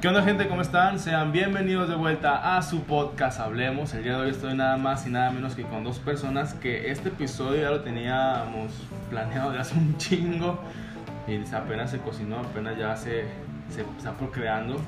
¿Qué onda gente? ¿Cómo están? Sean bienvenidos de vuelta a su podcast Hablemos. El día de hoy estoy nada más y nada menos que con dos personas que este episodio ya lo teníamos planeado de hace un chingo y apenas se cocinó, apenas ya se, se está procreando.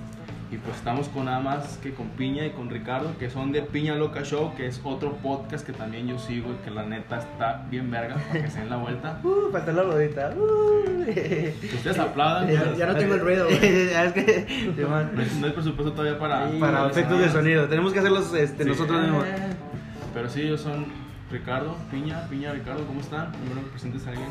Y pues estamos con nada más que con Piña y con Ricardo, que son de Piña Loca Show, que es otro podcast que también yo sigo y que la neta está bien verga para que se den la vuelta. Uh, faltó la rodita. Uh. Que ustedes aplaudan. Ya, pero ya no tengo el ruido, es que sí. No hay, no hay presupuesto todavía para, para efectos de sonido, tenemos que hacerlos este, Sí. nosotros mismos. Pero sí, ellos son Ricardo, Piña, Piña, Ricardo, ¿cómo están? Primero que presentes a alguien.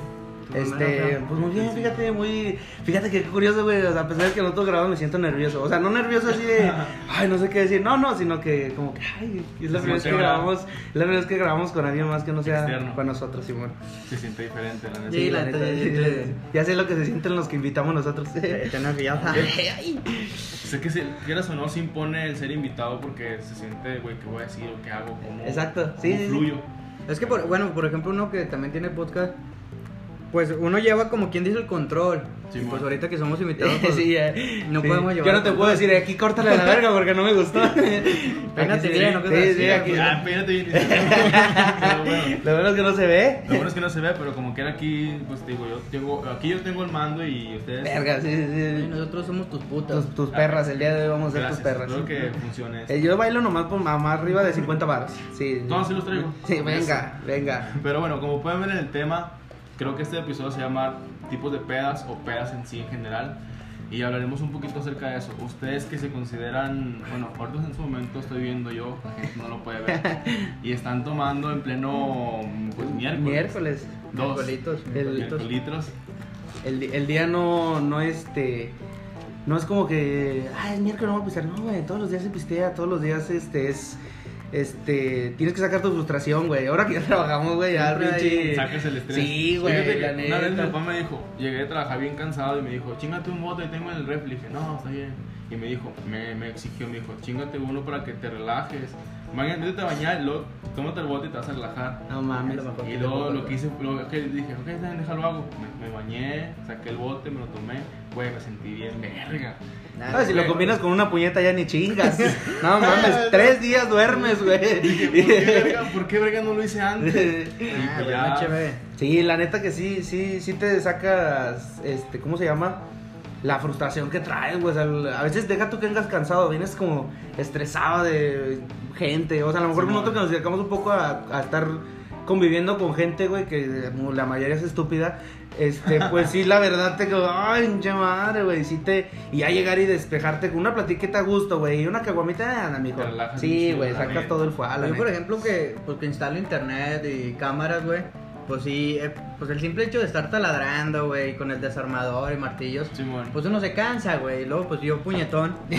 Este, pues muy bien, fíjate, muy. Fíjate que qué curioso, güey. O sea, a pesar de que nosotros grabamos, me siento nervioso. O sea, no nervioso así de. Ay, no sé qué decir. No, no, sino que, como que, ay, es la primera vez que grabamos. Es la primera vez que grabamos con alguien más que no sea Externo. con nosotros, Simón. Se siente diferente, la neta. Sí, la neta, neta, sí, sí, sí, sí. Ya sé lo que se sienten los que invitamos nosotros. Estoy nerviosa. Sé que si quieras o no se impone el ser invitado porque se siente, güey, ¿qué voy a decir o qué hago? ¿Cómo, Exacto, sí, cómo sí, sí. fluyo? Es que, por- bueno, por ejemplo, uno que también tiene podcast, pues uno lleva como quien dice el control. Sí, y pues ahorita que somos invitados, pues, Sí, no Sí. podemos llevar Yo no te puedo decir, aquí córtale la verga porque no me gustó. Sí, bien, ¿no? Que Sí, aquí. pues. Ah, bien. Bueno, Lo bueno es que no se ve. lo bueno es que no se ve, pero como quiera aquí, pues te digo, yo tengo, aquí yo tengo el mando y ustedes... Verga, sí, sí, sí. nosotros somos tus putas. Tus, tus perras, el día de hoy vamos a ser Gracias, tus perras. espero que funcione esto. Eh, yo bailo nomás por más arriba de 50 baros. Sí. No, sí los traigo. Sí, venga, venga. Pero bueno, como pueden ver en el tema, creo que este episodio se llama tipos de pedas o pedas en sí en general. Y hablaremos un poquito acerca de eso. Ustedes que se consideran, bueno, ahorita en su momento estoy viendo yo, la gente no lo puede ver, y están tomando en pleno, pues miércoles. Miércoles. Dos. Miércolitos, El- miércolitos. El día no, no este. No es como que. Ah, es miércoles, no voy a pistear. No, güey. Todos los días se pistea. Todos los días este es. Este. Tienes que sacar tu frustración, güey. Ahora que ya trabajamos, güey. Ya, pinche. Sacas el estrés. Sí, güey, Fíjate que la Una vez mi papá me dijo, llegué de trabajar bien cansado y me dijo, chingate un bote, tengo en el refri. Le dije, no, está bien. Y me dijo, me, me exigió, me dijo, chingate uno para que te relajes. Mañana vete a bañar luego tómate el bote y te vas a relajar. No mames. Lo mejor Y luego lo que hice, lo que dije, ok, déjalo hago. Me, me bañé, saqué el bote, me lo tomé. Güey, me sentí bien verga. Nada, Ah, si lo güey. combinas con una puñeta ya ni chingas. No mames, tres días duermes, Dije, ¿por qué güey. verga, ¿por qué verga no lo hice antes? Ah, pues ya-. Sí, la neta que sí, sí, sí te sacas, este, ¿cómo se llama? La frustración que traes, güey. o sea, el- a veces deja tú que vengas cansado, vienes como estresado de gente. O sea, a lo mejor Sí, nosotros que nos dedicamos un poco a, a estar conviviendo con gente, güey, que la mayoría es estúpida. Este, pues sí, la verdad te quedo, ay, pinche madre, güey, sí te... Y ya llegar y despejarte con una platiquita a gusto, güey, y una caguamita, anda, mijo. Te relajas Sí, güey, sacas también. todo el fuá, la Yo, por ejemplo, que, pues, que instalo internet y cámaras, güey. Pues sí, eh, pues el simple hecho de estar taladrando, güey, con el desarmador y martillos. Pues uno se cansa, güey. Y luego, pues yo puñetón.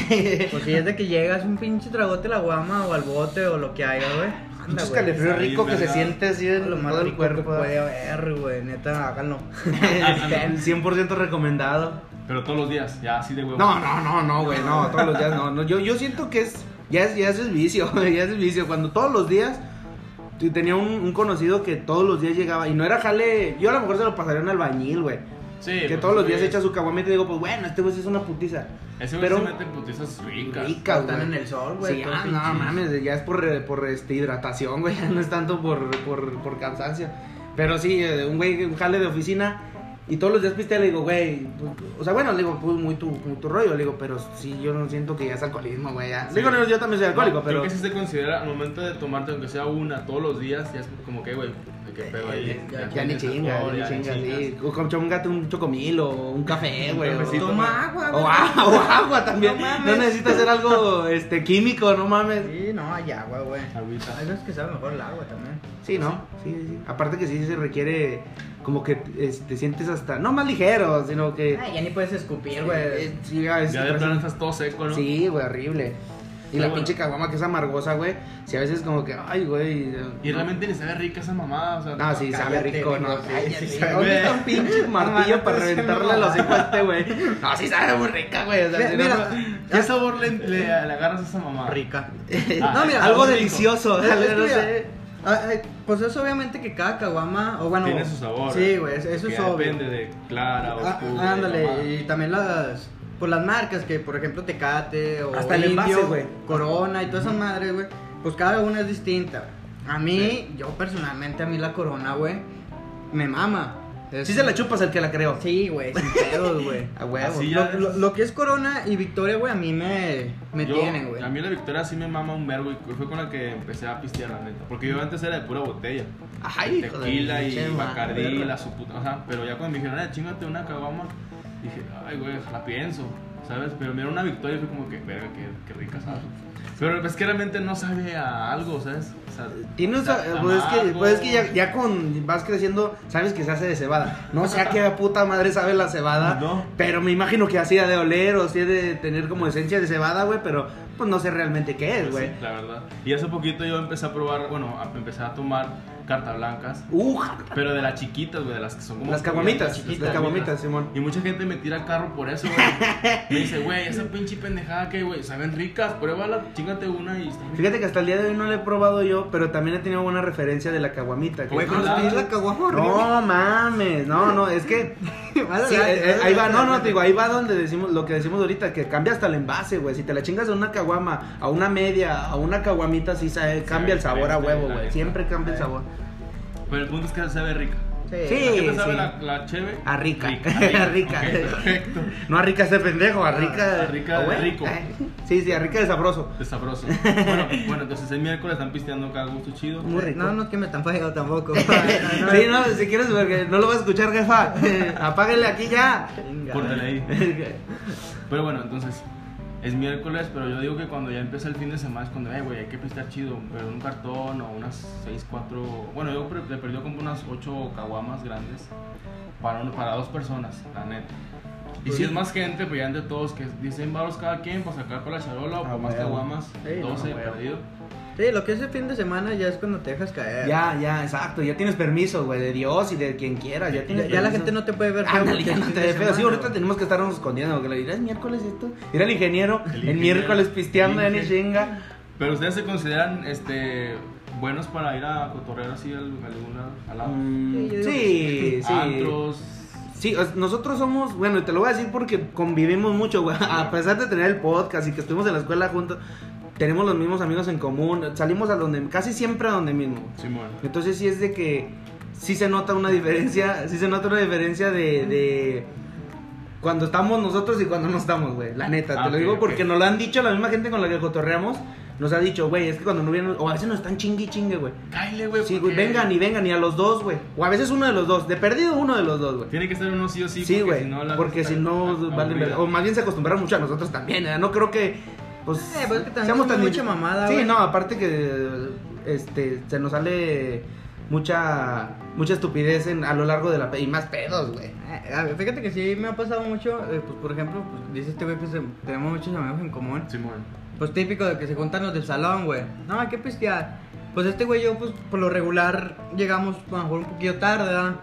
Pues si es de que llegas un pinche tragote a la guama o al bote o lo que haya, güey. Calefrío Ahí, rico que se siente así en Lo más todo el rico que cuerpo. puede haber, güey. Neta, háganlo. 100% recomendado. Pero todos los días, ya así de huevo. No, no, no, no, güey, no, todos los días no. no. Yo, yo siento que es, ya es, ya es el vicio, ya es el vicio. Cuando todos los días, tenía un, un conocido que todos los días llegaba, y no era jale, yo a lo mejor se lo pasaría un albañil, güey. Sí, que pues, todos los días echa su caguamita y digo, pues bueno, este güey es una putiza. Ese güey pero- se mete en putizas ricas. Rica, Están en el sol, güey. Sí, ah, no mames, ya es por, por este, hidratación, güey, ya no es tanto por, por, por cansancio. Pero sí, eh, un güey, un jale de oficina, y todos los días pistea, le digo, güey, pues, o sea, bueno, le digo, pues muy tu, muy tu rollo, le digo, pero sí, yo no siento que ya es alcoholismo, güey, ya. Sí. Digo, no, yo también soy alcohólico, No, pero... Creo que sí se considera al momento de tomarte, aunque sea una todos los días, ya es como que, güey, ¿qué pedo ahí? Eh, Ya, tienes ni chinga, alcohol, ya ni chinga, sí. O con chongate un chocomil o un café, güey. o- Toma agua, O, güey. agua, o agua también. No No, necesitas hacer algo este, químico, no mames. Sí, no, hay agua, güey. Hay veces que sabe mejor el agua también. Sí, ¿no? Sí, sí, sí. Aparte que sí se requiere como que este, te sientes hasta, no más ligero, sino que... Ay, ya ni puedes escupir, Eh, güey. sí, a veces Ya de plano estás todo seco, ¿no? Sí, güey, horrible. Y la bueno. pinche caguama que es amargosa, güey. Si a veces como que, ay, güey. Y no. realmente ni sabe rica esa mamada, o sea. No, sí, sabe rico, no. rico, sí, Cállate, sí, ¿Dónde güey. está un pinche martillo para reventarle los hijos a este, güey? No, sí sabe muy rica, güey. O sea, Mira, si mira, no- ¿Qué sabor le, le, le agarras a esa mamada? Rica. Ah, no, mira, algo rico. delicioso. Es- es que no sé. Ah, eh, pues es obviamente que cada caguama, o bueno... Tiene su sabor. Sí, güey, eso es obvio. Depende de clara, Ah, oscura. y mamada. ándale, y también las... por las marcas que, por ejemplo, Tecate o Hasta el Indio, envase, güey. Corona y todas esas madres, güey, pues cada una es distinta. A mí, yo personalmente, a mí la Corona, güey, me mama. Es- Sí se la chupas el que la creó. Sí, güey, sin pedos, güey. A huevo. Lo, lo- lo que es Corona y Victoria, güey, a mí me, me Yo- tienen, güey. A mí la Victoria sí me mama un verbo y fue con la que empecé a pistear, la neta. Porque yo antes era de pura botella. Ay, de Tequila y madre. Bacardí, la su puta. O sea, pero ya cuando me dijeron, eh, chingate una caguama, dije, ay, güey, la pienso, ¿sabes? Pero mira una Victoria y fue como que, verga, qué, qué rica, ¿sabes? Pero es que realmente no sabe a algo, ¿sabes? O sea, Tiene un, sa- pues es que, pues es que ya, ya con vas creciendo, sabes que se hace de cebada. No sé a qué puta madre sabe la cebada, No. pero me imagino que así ha de oler o sí ha de tener como esencia de cebada, güey, pero pues no sé realmente qué es, Pues güey. sí, la verdad. Y hace poquito yo empecé a probar, bueno, a- empecé a tomar cartas blancas. Uh, Pero de las chiquitas, güey, de las que son como. las caguamitas, chiquitas, las caguamitas, Simón. Y mucha gente me tira carro por eso, güey. Me dice, güey, esa pinche pendejada que, güey, saben ricas, pruébala, chingate una y está bien. Fíjate que hasta el día de hoy no la he probado yo, pero también he tenido buena referencia de la caguamita. Güey, cuando la- tienes la caguama no mames, no, no, es que Sí, eh, eh, ahí va, no, no, te digo, ahí va donde decimos lo que decimos ahorita, que cambia hasta el envase, güey. Si te la chingas de una caguama a una media, a una caguamita, sí sabe, cambia el sabor a huevo, güey. Siempre cambia el sabor. Pero el punto es que sabe rica. Sí. Sí. ¿A qué te sabe sí. la, la cheve? A rica. rica. A rica. Perfecto. No a rica ese pendejo, a rica. a rica de rico. Sí, sí, a rica de sabroso. Es sabroso. Bueno, bueno, entonces el miércoles están pisteando acá a gusto chido. Muy rico. No, no que me tan feo tampoco. Sí, no, si quieres, porque no lo vas a escuchar, jefa. Apáguele aquí ya. Venga. Córtale ahí. Pero bueno, entonces es miércoles, pero yo digo que cuando ya empieza el fin de semana es cuando, eh, güey, hay que pistear chido, pero un cartón o unas 6, 4, bueno, yo le perdí como unas 8 caguamas grandes para, un- para dos personas, la neta. Y si es más gente, pues ya entre todos que dicen varos cada quien para sacar para la charola o Ah, para más caguamas, Sí, no, 12 huevo. perdido. Sí, lo que es el fin de semana ya es cuando te dejas caer. Ya, ya, exacto. Ya tienes permiso, güey, de Dios y de quien quiera. Ya, Ya, tienes ya la gente no te puede ver feo. Ya no te ve feo. Sí, ahorita tenemos que estarnos escondiendo. Que le dirás miércoles esto. Mira el ingeniero, El el, ingeniero. miércoles pisteando en chinga. Pero ustedes se consideran este buenos para ir a cotorrear así al, a algún lado, al lado. Mm, Sí, sí, sí. Antros. Sí, nosotros somos, bueno, y te lo voy a decir porque convivimos mucho, güey. A pesar de tener el podcast y que estuvimos en la escuela juntos, tenemos los mismos amigos en común. Salimos a donde, casi siempre a donde mismo. Simón. Entonces sí es de que sí se nota una diferencia, sí se nota una diferencia de, de cuando estamos nosotros y cuando no estamos, güey. La neta, Ah, te lo ok, digo porque nos lo han dicho la misma gente con la que cotorreamos. Nos ha dicho, güey, es que cuando no vienen, o a veces nos están chingue chingue, güey. Cáile, güey. Sí, güey, porque vengan y vengan y a los dos, güey. O a veces uno de los dos, de perdido uno de los dos, güey. Tiene que ser uno sí o sí. Sí, porque güey, si no la porque si no, verga. O más bien se acostumbraron mucho a nosotros también, ¿eh? No creo que, pues, Eh, pues que también somos mucha mamada, Sí, güey. no, aparte que, este, se nos sale mucha, mucha estupidez en- a lo largo de la... Y más pedos, güey. Eh, fíjate que sí me ha pasado mucho, eh, pues por ejemplo, pues, dice este güey que se- tenemos muchos amigos en común. Simón. Pues típico de que se juntan los del salón, güey. No, hay que pistear. Pues este güey y yo, pues por lo regular, llegamos a lo mejor un poquito tarde, ¿verdad?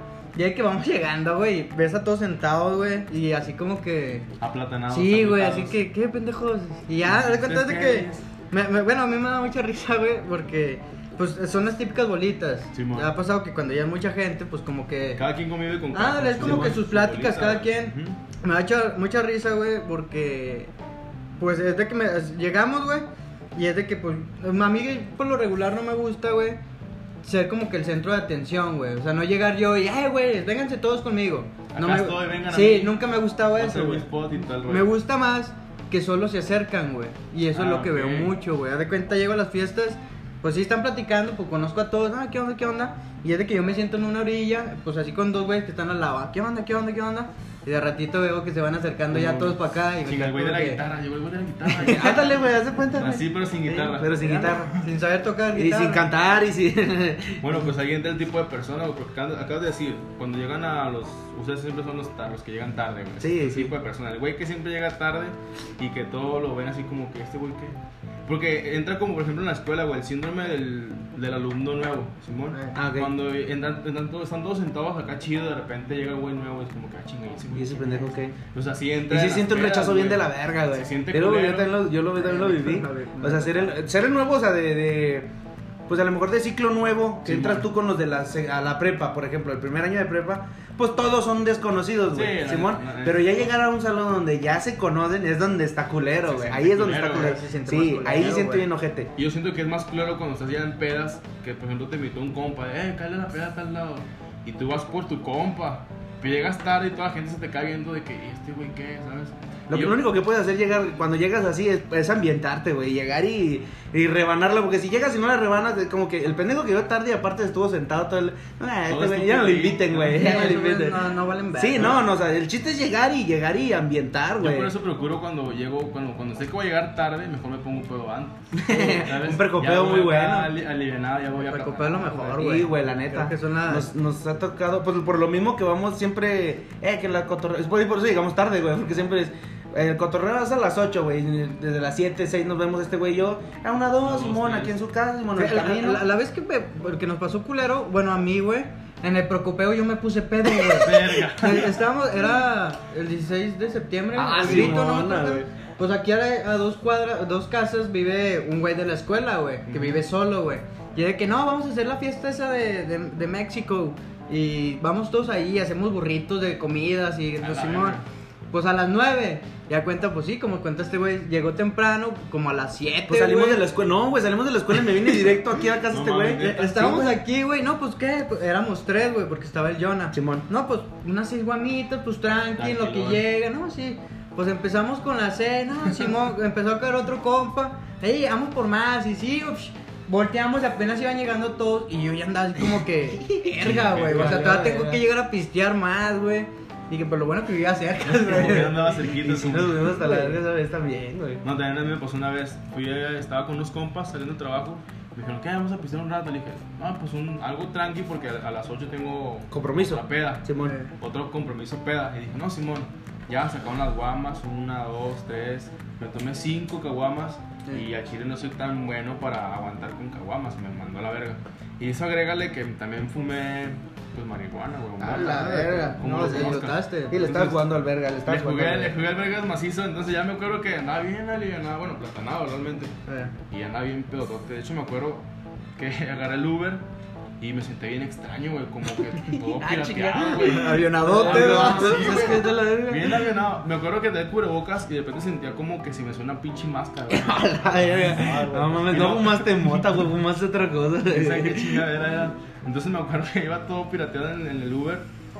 Ahí que vamos llegando, güey, ves a todos sentados, güey, y así como que... Aplatanados. Sí, güey, así que, ¿qué pendejos? Y ya, de cuenta de que... ¿Ustedes me- me- bueno, a mí me da mucha risa, güey, porque... Pues son las típicas bolitas. Ya ha pasado que cuando ya hay mucha gente, pues como que... Cada quien convive con Ah, es como que sus su pláticas, bolita, cada quien. Ujú. Me da mucha, mucha risa, güey, porque pues es de que me, llegamos, güey, y es de que pues a mí por lo regular no me gusta, güey, ser como que el centro de atención, güey. O sea, no llegar yo y, eh, güey, vénganse todos conmigo. No me, estoy, vengan a sí, mí. nunca me ha gustado a eso, güey. Me gusta más que solo se acercan, güey. Y eso es Ah, lo que veo mucho, güey. De cuenta, llego a las fiestas, pues sí están platicando, pues conozco a todos, ah, ¿qué onda, qué onda? Y es de que yo me siento en una orilla, pues así con dos güeyes que están al lado, ah, ¿qué onda, qué onda, qué onda? Y de ratito veo que se van acercando ya Como- todos para acá y el güey de la que- guitarra, llegó el güey de la guitarra. Ándale, güey, haz de cuenta. Así, pero sin guitarra. pero sin guitarra. Sin saber tocar Y guitarra. sin cantar y sin... Bueno, pues ahí entra el tipo de persona, porque acabas de decir, cuando llegan a los. Ustedes siempre son los, los que llegan tarde, güey. Sí, sí. tipo de persona. El güey que siempre llega tarde y que todo lo ven así como que este güey que. Porque entra como, por ejemplo, en la escuela, güey, el síndrome del, del alumno nuevo, Simón. Ah, ok. Cuando entran, entran todos, están todos sentados acá chido, de repente llega el güey nuevo, es como que, ah, chinga, ese güey Y ese pendejo, es?". ¿qué? Pues así entra. Y sí siente un rechazo bien de la verga, güey. Se siente Yo, lo, yo también lo, yo lo, también lo viví. O sea, ser el, ser el nuevo, o sea, de, de... pues a lo mejor de ciclo nuevo, que Sí, entras man. tú con los de la, a la prepa, por ejemplo, el primer año de prepa, pues todos son desconocidos, güey, Sí, Simón. pero ya llegar a un salón donde ya se conocen es donde está culero, güey. Ahí es donde está culero, culero. se siente Sí, más culero, ahí se siente bien ojete. Y yo siento que es más claro cuando estás ya en pedas, que por ejemplo te invitó un compa, eh, cállate la peda a tal lado. Y tú vas por tu compa. Pero llegas tarde y toda la gente se te cae viendo de que, "¿Y este güey qué? ¿Sabes? Lo, que- yo- lo único que puedes hacer llegar cuando llegas así es, es ambientarte, güey. Llegar y, y rebanarla. Porque si llegas y no la rebanas, es como que el pendejo que llegó tarde y aparte estuvo sentado todo el. Ah, este Todo güey, ya no lo inviten, güey. Ya no lo inviten. no, no valen verga. Sí, no, no, o sea, el chiste es llegar y llegar y ambientar, Yo güey. por eso procuro cuando llego, cuando, cuando sé que voy a llegar tarde, mejor me pongo un pedo antes. ¿sabes? Un precopeo muy bueno. ali- alivianado, ya voy a Precopeo es lo mejor, Sí, güey, la neta. Creo que son las- nos, nos ha tocado, pues por lo mismo que vamos siempre, eh, que la cotorreo, es por, por eso llegamos tarde, güey, porque siempre es, el cotorreo es a las 8, güey, desde las 7, 6 nos vemos este güey y yo, a una 2, Dos, Simón, aquí en su casa, Simón, en el La, camino. la- la vez que, me- porque nos pasó culero, bueno, a mí, güey, en el Procopeo yo me puse pedo, güey. Verga. Eh, Estábamos, era el 16 de septiembre, Ah, sí, grito, mona, güey. Pues aquí a, a dos cuadras, dos casas vive un güey de la escuela, güey, que vive solo, güey. Y de que no, vamos a hacer la fiesta esa de, de, de México. Y vamos todos ahí, hacemos burritos de comidas y A la Simón. verga. Pues a las 9. Ya cuenta, pues sí, como cuenta este güey, llegó temprano, como a las 7. Pues salimos güey. de la escuela, no, güey, salimos de la escuela y me vine directo aquí a casa No este mames, güey. neta. Estábamos Sí, güey. aquí, güey, no, pues qué, Pues, éramos tres, güey, porque estaba el Jonah. Simón. No, pues unas seis guamitas, pues tranqui, lo que llega, ¿no? Sí. Pues empezamos con la cena, Simón, empezó a caer otro compa. Ey, vamos por más, y sí, ups, volteamos y apenas iban llegando todos. Y yo ya andaba así como que, verga, güey. O sea, todavía tengo que llegar a pistear más, güey. Dije, pero lo bueno que vivía cerca, Como que güey. andaba cerquita. Y como- nos vemos hasta la verga esa vez también, güey. No, también a mí me pasó una vez. Fui, estaba con unos compas saliendo de trabajo. Me dijeron, ¿qué? Vamos a pisar un rato. Le dije, no, pues un, algo tranqui porque a, a las 8 tengo Compromiso. la peda. Simón. Eh. Otro compromiso peda. Y dije, no, Simón, ya sacaron las guamas. Una, dos, tres. Me tomé cinco caguamas. Sí. Y a Chile no soy tan bueno para aguantar con caguamas. Me mandó a la verga. Y eso agrégale que también fumé, pues marihuana, güey. A la verga. ¿Cómo No, lo. Y le estabas jugando al verga, le estabas jugando jugué, le jugué al vergas macizo, entonces ya me acuerdo que andaba bien alivianado, bueno, platanado realmente. Eh. Y andaba bien pedotote. De hecho, me acuerdo que agarré el Uber y me senté bien extraño, güey, como que todo Ah, pirateado, güey. Avionadote, que verga. Bien avionado. Me acuerdo que tenía cubrebocas y de repente sentía como que si me suena una pinche máscara, güey. A la verga. No mames, no fumaste mota, güey, fumaste otra cosa. ¿Quién sabe qué chingadera era? Entonces me acuerdo que iba todo pirateado en, en el Uber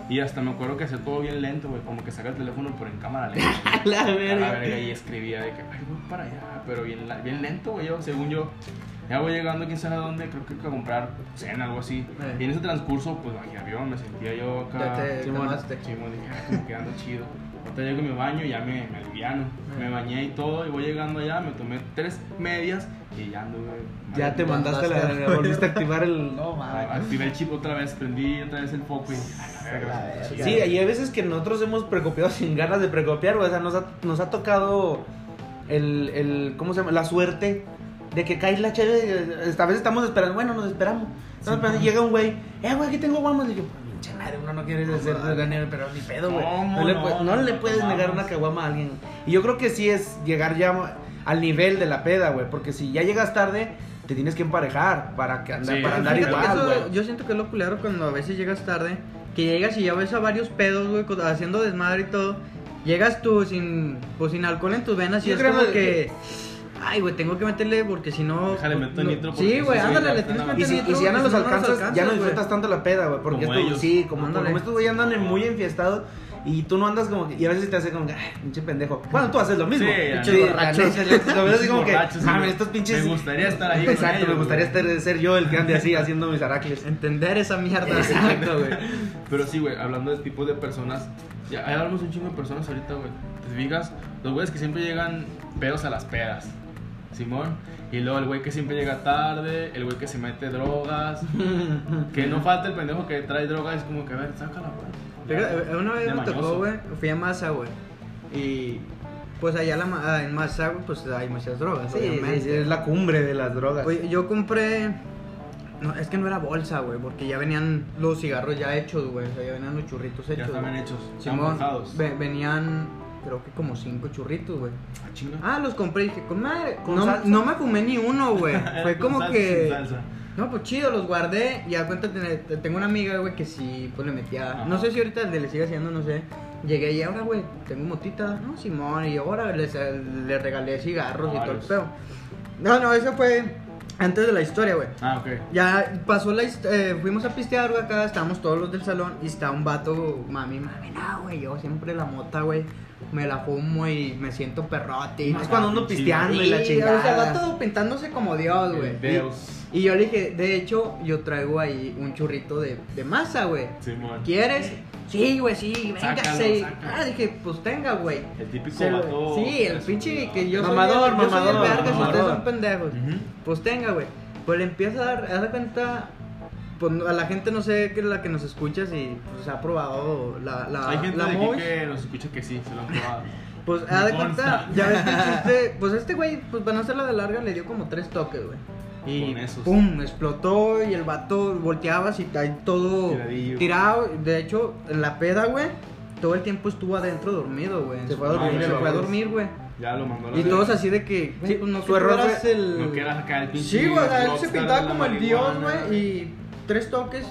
y hasta me acuerdo que hacía todo bien lento, güey, como que saca el teléfono por en cámara lenta. A la A la verga. verga y escribía de que, ay, voy para allá, pero bien, bien lento, güey, yo, según yo. Ya voy llegando, quién sabe a dónde, creo que a comprar cena, algo así. Eh. Y en ese transcurso, pues bajé avión, me sentía yo Ya acá. te Simón. calmaste. Chimo, dije, "Ah, como que ando chido. Ahorita llego y me baño y ya me, me aliviano. Eh. Me bañé y todo, y voy llegando allá, me tomé tres medias y ya ando, güey. Ya te mandaste la mandaste. volviste a activar el. No Ah, Activé el chip otra vez, prendí otra vez el foco y. a la verga. Sí, y hay veces que nosotros hemos precopiado sin ganas de precopiar, güey. O sea, nos ha, nos ha tocado el, el. ¿Cómo se llama? La suerte de que cae la chévere. A veces estamos esperando, bueno, nos esperamos. Estamos esperando, llega un güey, eh, güey, aquí tengo guamas. Y yo, pinche madre, uno no quiere ser de pero ni pedo, güey. ¿Cómo No, le, no? puede- no le puedes negar una caguama a alguien. Y yo creo que sí es llegar ya al nivel de la peda, güey. Porque si ya llegas tarde, te tienes que emparejar para, que andar, Sí. para andar igual, eso- güey. yo siento que es lo culero cuando a veces llegas tarde, que llegas y ya ves a varios pedos, güey, haciendo desmadre y todo. Llegas tú sin, pues, sin alcohol en tus venas y Yo es creo como que- que... Ay, güey, tengo que meterle porque si no... Déjale, pues, meto no- nitro Sí, sí güey, ándale, le tienes que meter nitro. y si ya no los alcanzas, ya no disfrutas tanto la peda, güey. Porque Como esto, ellos. sí, como, como estos güey andan en- muy enfiestados y tú no andas como que, y a veces te hace como que, ay, pinche pendejo. Bueno, tú haces lo mismo. Sí, ya. Sí, Pinches así como que, mames, estos. Me gustaría estar ahí con Exacto, ellos, me gustaría estar- ser yo el que ande así haciendo mis aracles. Entender esa mierda. Exacto, güey. Pero sí, güey, hablando de tipos de personas, ya hablamos un chingo de personas ahorita, güey. Te fijas, los güeyes que siempre llegan pedos a las pedas, Simón. Y luego el güey que siempre llega tarde, el güey que se mete drogas, que no falta el pendejo que trae drogas, es como que, a ver, sácala, güey. Fíjate, Una vez me tocó, güey, fui a Masa, güey. Y pues allá la, ah, en Masa, güey, pues hay muchas drogas, Sí, obviamente. sí, es la cumbre de las drogas. Oye, yo compré. No, es que no era bolsa, güey, porque ya venían los cigarros ya hechos, güey. O sea, ya venían los churritos hechos. Ya estaban güey. hechos, Simón, venían, creo que como cinco churritos, güey. Ah, chinga. Ah, los compré y dije, con madre. ¿Con no, salsa? no me fumé ni uno, güey. Fue como salsa, que. No, pues chido, los guardé y a cuenta tengo una amiga, güey, que sí, pues le metía, Ajá. no sé si ahorita le, sigue haciendo, no sé. Llegué y ahora, güey, tengo motita, no, Simón, y ahora les- le regalé cigarros y todo el pedo. No, no, eso fue antes de la historia, güey. Ah, ok. Ya pasó la eh, fuimos a pistear, güey, acá, estábamos todos los del salón y está un vato, mami, mami, no, güey, yo siempre la mota, güey, me la fumo y me siento perrote. y Es cuando ando Sí, pisteando y y, la O sea, chingada. vato pintándose como Dios, güey. Y, y yo le dije, de hecho, yo traigo ahí un churrito de, de masa, güey. Simón. ¿Quieres? Sí, güey, sí, véngase. Ah, dije, pues tenga, güey. El típico vato. Sí, el pinche que yo Mamador, soy el, yo soy el mamador, verga, si ustedes mamador. son pendejos. Pues tenga, güey. Pues le empieza a dar, haz de cuenta, pues a la gente no sé qué es la que nos escucha si pues, ha probado la, la, Hay gente la de aquí Mosh. que nos escucha que sí, se lo han probado. Pues Me haz de consta. cuenta, ya ves que el chiste, pues este güey, pues para no hacerla de larga, le dio como tres toques, güey. Y Con esos. pum, explotó y el vato volteaba así, ahí todo Tiradillo. tirado. De hecho, en la peda, güey, todo el tiempo estuvo adentro dormido, güey. Se fue a dormir, se fue a dormir, güey. Ya lo mandó a la Y verga. todos así de que, güey, Sí, pues no su error el... No quieras sacar el pinche. Sí, güey, o sea, él se rockstar pintaba la como el dios, güey, y tres toques.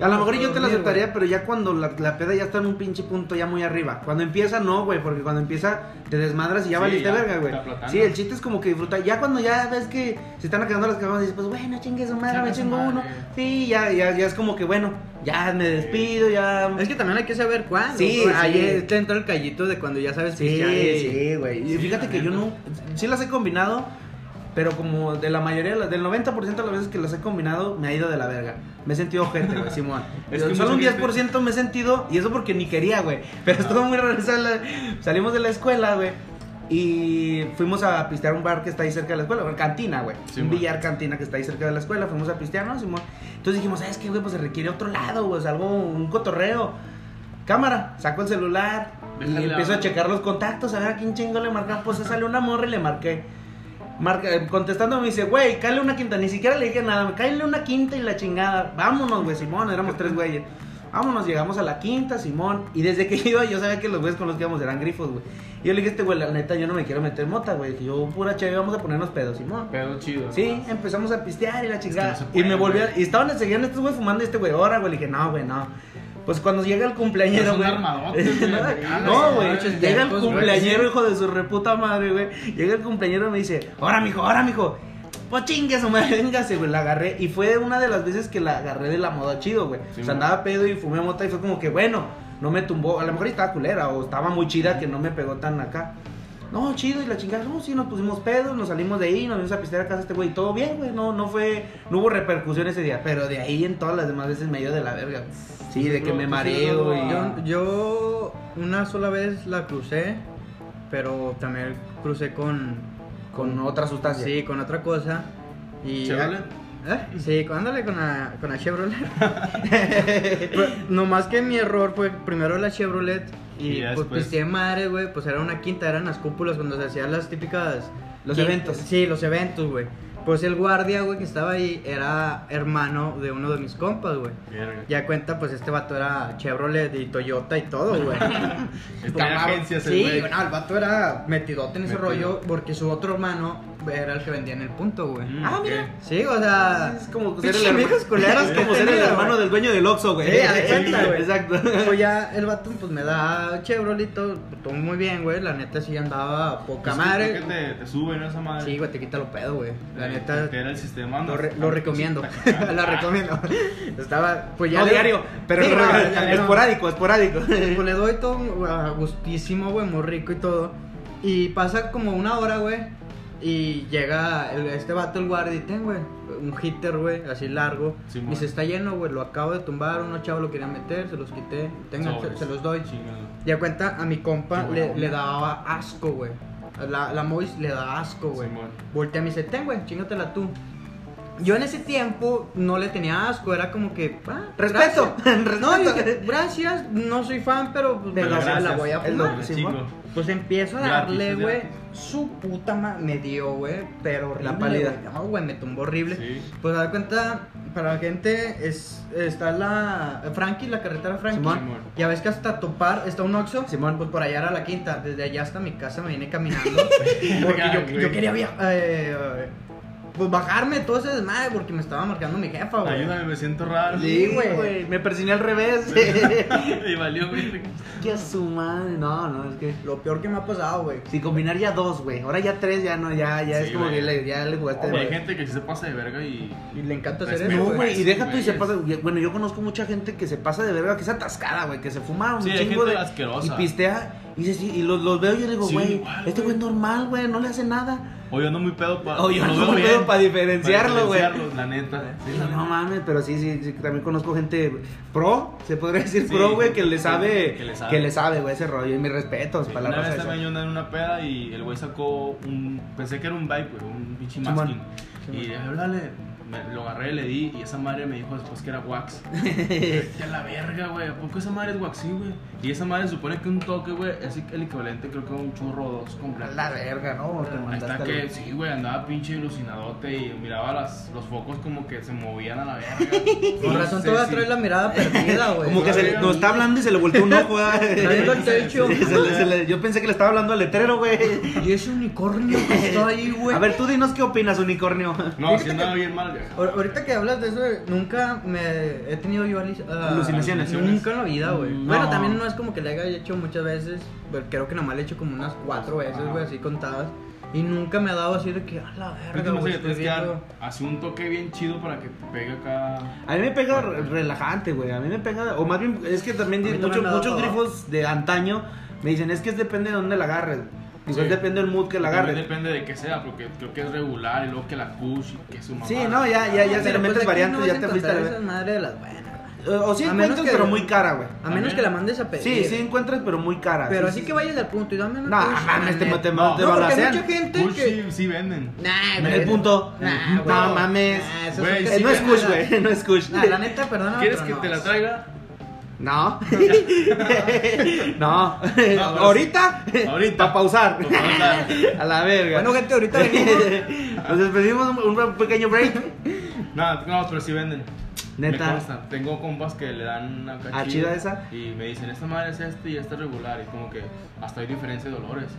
A lo mejor yo te la aceptaría, güey. pero ya cuando la, la peda ya está en un pinche punto ya muy arriba. Cuando empieza, no, güey, porque cuando empieza te desmadras y ya Sí, valiste ya, verga, güey. Sí, el chiste es como que disfrutar. Ya cuando ya ves que se están acabando las caguamas, dices, pues bueno, chingue su madre, me chingo uno. Sí, ya, ya, ya es como que bueno, ya me despido, ya. Es que también hay que saber cuándo. Sí. Ahí sí. te entra el callito de cuando ya sabes Sí, pistear y- sí, güey. Y Sí, fíjate que yo no. Sí las he combinado, pero como de la mayoría, del 90% de las veces que las he combinado, me ha ido de la verga. Me he sentido ojete, güey, Simón. Es que Solo un mucha 10% me he sentido, y eso porque ni quería, güey. Pero estuvo muy raro. Salimos de la escuela, güey. Y fuimos a pistear un bar que está ahí cerca de la escuela, una cantina, güey. Sí, un man. billar cantina que está ahí cerca de la escuela. Fuimos a pistear, ¿no, Simón? Entonces dijimos, ¿sabes qué, güey? Pues se requiere otro lado, güey. algo, un cotorreo. Cámara, saco el celular y empiezo a checar los contactos, a ver a quién chingo le marca. Pues se sale una morra y le marqué. Marca, eh, contestando me dice, güey, cáele una quinta. Ni siquiera le dije nada, cáele una quinta y la chingada. Vámonos, güey, Simón, éramos tres güeyes. Vámonos, llegamos a la quinta, Simón. Y desde que iba, yo sabía que los güeyes con los que íbamos eran grifos, güey. Y yo le dije, a este güey, la neta, yo no me quiero meter mota, güey. Yo, pura chévere, vamos a ponernos pedos, Simón. Pedo chido. Sí, ¿no? empezamos a pistear y la chingada. no se y me volví a-. Y estaban, seguían estos güey fumando y este güey, ahora, güey. Le dije, no, güey, no. Pues cuando llega el cumpleañero, güey. no, güey. Llega el cumpleañero, hijo de su reputa madre, güey. Llega el cumpleañero y me dice, ahora, mijo, ahora, mijo. Pues chingue su madre, véngase, güey. La agarré. Y fue una de las veces que la agarré de la moda chido, güey. Sí, o sea, andaba pedo y fumé mota y fue como que, bueno, no me tumbó. A lo mejor estaba culera o estaba muy chida que no me pegó tan acá. No, chido, y la chingada, no, sí, nos pusimos pedos, nos salimos de ahí, nos fuimos a pistear a casa este güey, y todo bien, güey, no, no fue, no hubo repercusión ese día, pero de ahí en todas las demás veces me dio de la verga, sí, de que me mareo y... Yo, yo una sola vez la crucé, pero también crucé con... Con otra sustancia. Sí, con otra cosa. Y ¿Chevrolet? ¿Eh? Sí, ándale con la, con la Chevrolet. Pero, nomás que mi error fue primero la Chevrolet y, Y pues pisteé madre, güey. Pues era una quinta, eran las cúpulas cuando se hacían las típicas. Los eventos. Sí, los eventos, güey. Pues el guardia, güey, que estaba ahí era hermano de uno de mis compas, güey. Ya cuenta, pues este vato era Chevrolet y Toyota y todo, güey. Está en agencias el Sí, güey. no, el vato era metidote en ese Metido. rollo porque su otro hermano era el que vendía en el punto, güey. Mm, Ah, mira. Sí, o sea. Es como ser el hermano, es como ser el hermano del dueño del Oxxo, güey. Sí, de cuenta, güey. Exacto. Pues ya el vato pues me da Chevrolet y todo, todo muy bien, güey. La neta sí andaba poca madre. que te, te suben esa madre. Sí, güey, te quita lo pedo, güey. La neta era el sistema. lo, re- lo recomiendo. lo recomiendo. Estaba pues ya no le- diario, pero Sí, no, ya- no. esporádico, esporádico. Pues le doy todo a gustísimo, güey, muy rico y todo. Y pasa como una hora, güey. Y llega el- este vato, el guardia, y ten, güey, un hitter, güey, así largo. Sí, y se está lleno, güey, lo acabo de tumbar, unos chavos lo querían meter, se los quité. Tengan, se, se los doy. Chingado. Ya cuenta, a mi compa le, le daba asco, güey. La, la Mois le da asco, güey. Simón. Voltea y me dice, ten, güey, chingatela tú. Yo en ese tiempo no le tenía asco, era como que, ah, Respeto, gracias. No, gracias, no soy fan, pero pues, Pero me la, gracias, la voy a es lo fumar. sí. Pues empiezo a Gratis, darle, güey. Su puta ma me dio, güey. Pero horrible. La pálida. güey. No, güey, me tumbó horrible. Sí. Pues a dar cuenta, para la gente, es, está la Frankie, la carretera Frankie. Simón. Ya ves que hasta topar está un Oxxo. Simón. Pues por allá era la quinta. Desde allá hasta mi casa me vine caminando. porque yo quería viajar. eh, pues bajarme todo ese desmadre porque me estaba marcando mi jefa, güey. Ayúdame, me siento raro. Sí, güey. güey. Me persiné al revés. y valió, güey. que a su madre. No, no, es que. Lo peor que me ha pasado, güey. Si combinar ya dos, güey. Ahora ya tres, ya no, ya, ya Sí, es como güey. que le, ya le jugaste. Hay de- gente que sí se pasa de verga y. Y le encanta hacer Respeto, eso, No, güey. y deja tú y se pasa. Bueno, yo conozco mucha gente que se pasa de verga, que es atascada, güey, que se fuma un Sí, hay chingo gente de. asquerosa. Y pistea. Y, dice, sí, y los, los veo y yo digo, Sí, güey, igual, este güey es normal, güey, no le hace nada. O yo ando muy pedo para. O yo ando muy pedo pa' diferenciarlo, güey. La neta. Sí, la no neta. mames, pero sí, sí, sí, también conozco gente pro, se podría decir Sí, pro, güey, que le sabe, que le sabe. que le sabe, güey, ese rollo. Y mis respetos para la Una vez también yo andaba en una peda y el güey sacó un. Pensé que era un bike, güey, un bichi masking. Y dije, dale, me- lo agarré, le di y esa madre me dijo después que era wax. Vete a la verga, güey. ¿A poco esa madre es wax? Sí, güey. Y esa madre supone que un toque, güey, es el equivalente, creo que a un churro o dos completo. La verga, ¿no? Te está que, sí, güey, andaba pinche alucinadote y miraba las, los focos como que se movían a la verga. Con No razón todavía si- trae la mirada perdida, güey. Como que se le, nos está hablando y se le volteó un ojo, güey. el techo. Yo pensé que le estaba hablando al letrero, güey. Y ese unicornio que está ahí, güey. A ver, tú dinos qué opinas, unicornio. No, si andaba bien mal. Ahor- Ahorita que hablas de eso, nunca me he tenido yo ah, Alucinaciones. Nunca en la vida, güey. Mm, Bueno, no. también no es como que le haya hecho muchas veces. pero creo que nomás le he hecho como unas cuatro veces, Ajá. güey, así contadas. Y nunca me ha dado así de que, a la verga, tú no sé güey, tienes que dar así un toque bien chido para que te pegue acá. A mí me pega re- relajante, güey. A mí me pega, o más bien, es que también muchos, muchos grifos de antaño me dicen, es que es depende de dónde la agarres. Igual Sí. depende del mood que la También agarres. depende de qué sea, porque creo que es regular y luego que la kush y que su mamá. Sí, no, ya, ya, ya, si le metes pues aquí variantes, no ya te fuiste a la madre de las buenas. O, o sí A encuentras, que- pero muy cara, güey. A menos que la mandes a pedir. Sí, sí encuentras, pero muy cara. Pero Sí, así sí, que vayas al punto y dame una No, kush, mames, te, te, No, te No, porque hay mucha gente Kush que... sí, sí venden. Nah, En güey. el punto. Nah, No mames. Nah, Eh, sí, no es kush, güey, no es kush. Nah, la neta, perdóname. ¿Quieres que no, te la traiga? No. no. Ahorita. Ahorita. Para pausar. Pa' pausar. A la verga. Bueno, gente, ahorita venimos. Nos despedimos un, un pequeño break. No, no, pero sí venden. Neta. Me consta. Tengo compas que le dan una ¿Ah, chida esa? Y me dicen, esta madre es este y esta es regular. Y como que hasta hay diferencia de olores.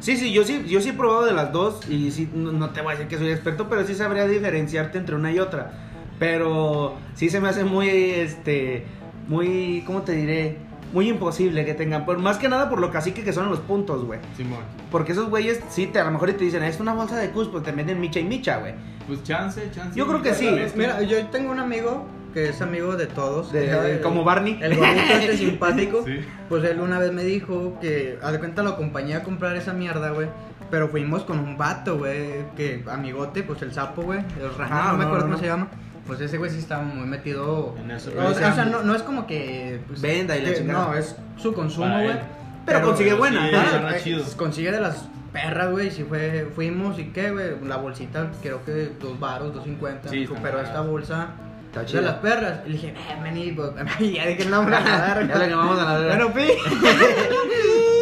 Sí, sí, yo sí, yo sí he probado de las dos y sí, no, no te voy a decir que soy experto, pero sí sabría diferenciarte entre una y otra. Pero sí se me hace muy, este, muy, ¿cómo te diré? Muy imposible que tengan, por, más que nada por lo cacique que son los puntos, güey. Simón. Porque esos güeyes, sí, te, a lo mejor te dicen, es una bolsa de cus, pues te venden micha y micha, güey. Pues chance, chance. Yo creo que sí. Mira, yo tengo un amigo que es amigo de todos. De- El- de- como Barney. El gordito este simpático. Sí. Pues él una vez me dijo que, a de cuenta, lo acompañé a comprar esa mierda, güey. Pero fuimos con un vato, güey, que amigote, pues el sapo, güey, el rajá, Ah, no, me no, acuerdo no, cómo no. se llama. Pues ese güey sí estaba muy metido. En eso, o, o sea, no, no es como que. pues, Venda y la que-. No, es su consumo, güey. Pero consigue pero buena. sí, eh. Consigue de las perras, güey. Si fue, fuimos y qué, güey. La bolsita, creo que dos baros, dos cincuenta. Sí, pero esta bolsa. Está De chida. las perras. Y le dije, eh, vení, pues, y ya dije el nombre. Ya le llamamos a la verga. Bueno, pi.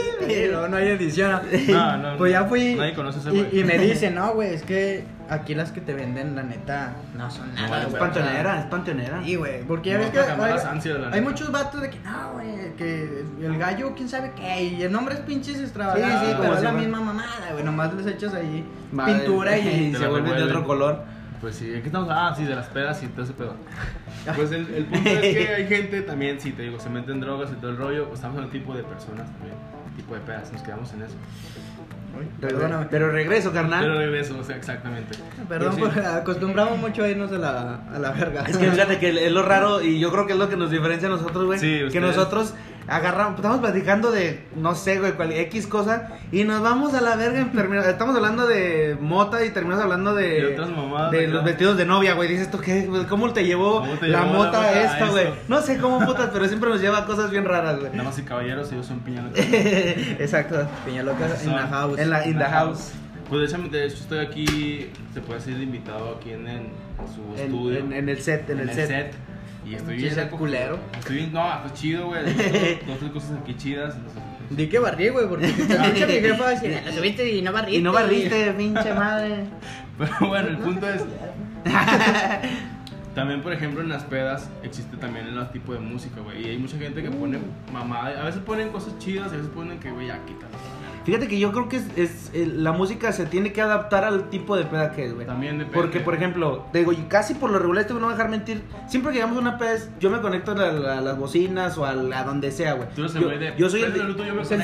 Luego no hay edición. No, no, Pues ya no. fui. Nadie conoce a ese y, güey. y me dice, no, güey, es que aquí las que te venden, la neta, no son nada, vale, Es güey. panteonera, es panteonera. Sí, güey, porque ya No, ves que hay, ansias, muchos vatos de que no, güey, que el gallo, quién sabe qué, y el nombre es pinches extravagantes, Sí, sí, pero es la misma mamada, güey, nomás les echas ahí Madre, pintura y... se vuelve de otro color. Pues sí, ¿en qué estamos? Ah, sí, de las pedas y todo ese pedo. Pues el, el punto es que hay gente también, sí, te digo, se meten drogas y todo el rollo. Pues estamos en el tipo de personas también, tipo de pedas, nos quedamos en eso. Perdóname. Pero regreso, carnal. Pero regreso, o sea, exactamente. Perdón, sí, porque acostumbramos mucho a irnos a la, a la verga. Es que fíjate que es lo raro y yo creo que es lo que nos diferencia a nosotros, güey. Sí, que nosotros agarramos, estamos platicando de, no sé, güey, cual, X cosa y nos vamos a la verga. en estamos hablando de mota y terminamos hablando de, De otras mamadas, de los vestidos de novia, güey. Dices tú, ¿qué? güey? ¿Cómo te llevó ¿Cómo te la llevó la mota mota a a esta, güey? esto? No sé cómo putas, pero siempre nos lleva a cosas bien raras, güey. Damas y caballeros, ellos son piñones. Exacto. Piñaloca en Son- la house. En la in the house. Pues de hecho, de hecho estoy aquí, se puede decir de invitado aquí en, en su En, estudio. en- en el set, en, el, set. Y estoy bien acogido. culero. Estoy bien, no, está chido, güey. Dos, tres cosas aquí chidas. sé. Di que barrí, güey, porque escucha mi jefa va a decir, "La subiste y no barriste. Y no barriste, pinche madre. Pero bueno, el punto es. También, por ejemplo, en las pedas existe también el tipo de música, güey. Y hay mucha gente que pone mamá. A veces ponen cosas chidas, a veces ponen que, güey, ya quítalo. Fíjate que yo creo que es, es- eh, la música se tiene que adaptar al tipo de peda que es, güey. También depende. Porque, por ejemplo, te digo, y casi por lo regular, me va a dejar mentir. Siempre que llegamos a una peda, es- yo me conecto a, la- a las bocinas o a, la- a donde sea, güey. Tú eres Yo, de, yo soy el.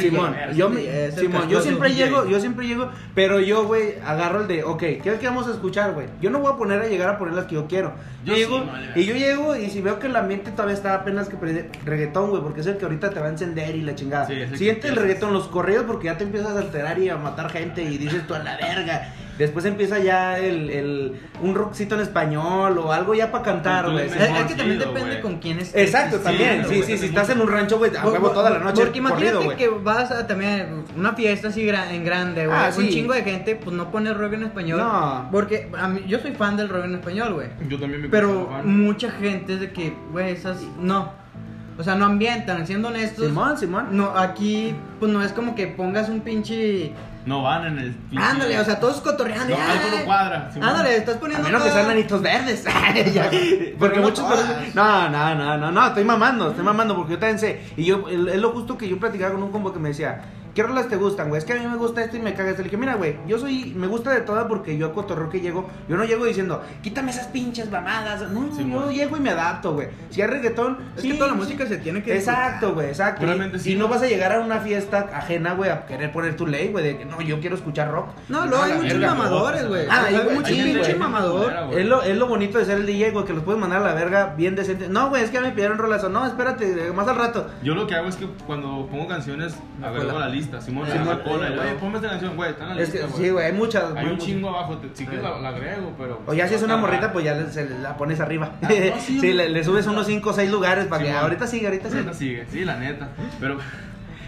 Simón, yo, me- Simón, yo siempre llego, yo siempre llego, pero yo, güey, agarro el de, ok, ¿qué es que vamos a escuchar, güey? Yo no voy a poner a llegar a poner las que yo quiero. Yo sí, llego, vale, y yo llego, y si veo que el ambiente todavía está apenas que reggaetón, güey, porque es el que ahorita te va a encender y la chingada. Sí, Siguiente el reggaetón, los corridos, porque ya te empiezas a alterar y a matar gente y dices tú a la verga. Después empieza ya el, el un rockcito en español o algo ya para cantar, güey. Es, es que también chido, depende güey. con quién es. Exacto, estés también. Sí, güey. sí, si estás en un rancho, güey, a huevo toda la noche. Porque imagínate corrido, que vas a también una fiesta así en grande, güey. Ah, Un sí. chingo de gente, pues no pones rock en español. No. Porque a mí, yo soy fan del rock en español, güey. Yo también me Pero mucha gente es de que, güey, esas no. O sea, no ambientan, siendo honestos. Simón, Simón. No, aquí, pues no es como que pongas un pinche. No van en el. pinche- Ándale, o sea, todos cotorreando. No, algo no cuadra. Simón. Ándale, estás A poniendo. menos que sean nanitos verdes. Ya. porque no muchos. todas. No, no, no, no, no, estoy mamando, estoy mamando porque yo también sé. Y yo, es lo justo que yo platicaba con un combo que me decía. ¿Qué rolas te gustan, güey? Es que a mí me gusta esto y me cagas. Le dije, mira, güey, yo soy, me gusta de toda porque yo a cotorreo que llego, yo no llego diciendo, quítame esas pinches mamadas. No, Sí, yo güey. llego y me adapto, güey. Si hay reggaetón, Es sí, que toda la sí. música se tiene que. Exacto, güey, exacto. Realmente y, sí, y no vas a llegar a una fiesta ajena, güey, a querer poner tu ley, güey, de que no, yo quiero escuchar rock. No, luego hay muchos verga. mamadores, güey. Ah, hay muchos sí, pinche güey. mamador. Es lo, es lo bonito de ser el DJ, güey, que los puedes mandar a la verga bien decente. No, güey, es que me pidieron rolazo. No, espérate, más al rato. Yo lo que hago es que cuando pongo canciones, agrego la lista. Simón, Sí, la no, cola. güey. Oye, ponme esta canción, güey, está en la Es que, lista, sí, güey. hay muchas. Hay un chingo abajo, te, si quieres la, la agrego, pero. O ya si es una morrita, pues ya le, se la pones arriba. Ah, no, sí, sí, le, le subes unos 5 o 6 lugares para que Simón. ahorita sigue, ahorita sigue. Ahorita sigue, sí, la neta. Pero.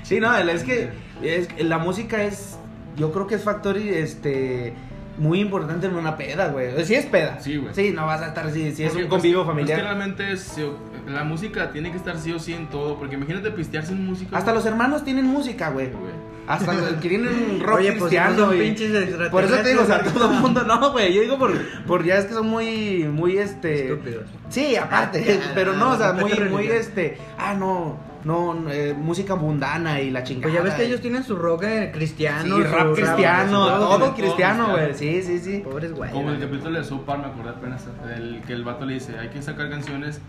Sí, no, es que es, la música es, yo creo que es factor este muy importante en una peda, güey. Sí es peda. Sí, güey. Sí, no vas a estar si, si es un pues, pues, familiar. Es que realmente es, la música tiene que estar sí o sí en todo. Porque imagínate pistear sin música. Hasta los hermanos tienen música, güey. güey. Hasta los que tienen un rock Oye, pues, cristiano. son y- pinches extraterrestres, por eso te digo, o sea, güey. todo el mundo, no, güey. Yo digo por, por ya es que son muy, muy este. Estúpidos. Sí, aparte, Ya, pero no, o sea, muy, muy este. Ah, no, no, eh, música mundana y la chingada. Pues ya ves que ellos tienen su rock eh, cristiano. Sí, su rap cristiano, todo, todo, todo cristiano, güey. Sí, sí, sí. Pobres güey. Como el capítulo de South me acordé apenas, el, que el vato le dice, hay que sacar canciones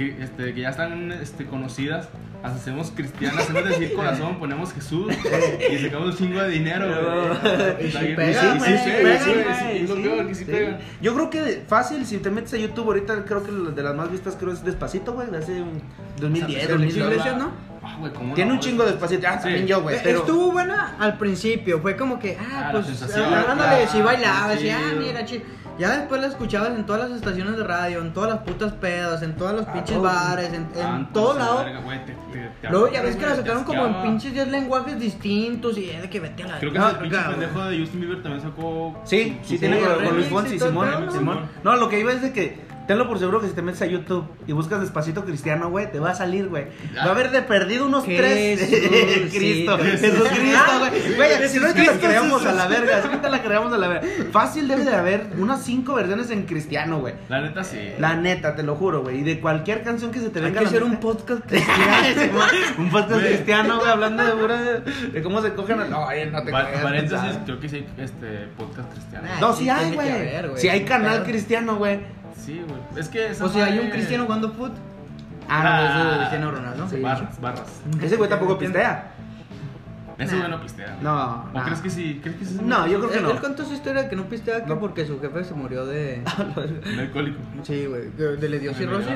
que, este, que ya están este, conocidas, las hacemos cristianas, en vez de decir corazón, ponemos Jesús y sacamos un chingo de dinero, güey. Y pega, sí sí pega. Yo creo que fácil, si te metes a YouTube ahorita, creo que de las más vistas creo es Despacito, güey, de hace un 2010, Esa- 2012. esa- Iglesias, ¿no? Ah, güey, ¿cómo Tiene no? un chingo de Despacito, ah, Sí. también yo, güey, pero... Estuvo buena al principio, fue como que, ah, Ah, la pues, sensación, ah, ándale, ah, sí bailaba, sí, ah, mira, chido. Ya después la escuchabas en todas las estaciones de radio, en todas las putas pedas, en todos los Ah, pinches todo. bares, en, en todo lado. verga, güey, te- te- te Luego ya ves que la sacaron como en pinches 10 lenguajes distintos y es de que vete a la Creo que ese verga, pinche güey. pendejo de Justin Bieber también sacó. Sí, su- sí, su tiene con, con Luis Fonsi, Simón, ¿no? Simón. No, lo que iba es de que tenlo por seguro que si te metes a YouTube y buscas Despacito Cristiano, güey, te va a salir, güey. Va a haber de perdido unos tres. Jesús, Cristo, Jesucristo, Ah, güey. Güey, si no es que la creamos a la verga, si no te la creamos a la verga. Fácil debe de haber unas cinco versiones en cristiano, güey. La neta sí. La neta, te lo juro, güey. Y de cualquier canción que se te Hay venga que a la hacer un podcast cristiano. un podcast cristiano, güey, hablando de pura de cómo se cogen. a- No, no te paréntesis, creo que sí hay este podcast cristiano. No, sí hay, que güey. Si hay canal cristiano, güey. Sí, güey. Es que esa O sea, hay un cristiano jugando foot. Ah, no, ese- ese Cristiano Ronaldo. Sí. Barras, barras. Ese güey tampoco pistea. Ese güey no pistea. No, ¿O nah. crees que sí? ¿Crees que sí? No, yo creo que Él, no. él contó su historia de que no pistea que No. porque su jefe se murió de. Un alcohólico. Sí, güey. De le dio cirrosis.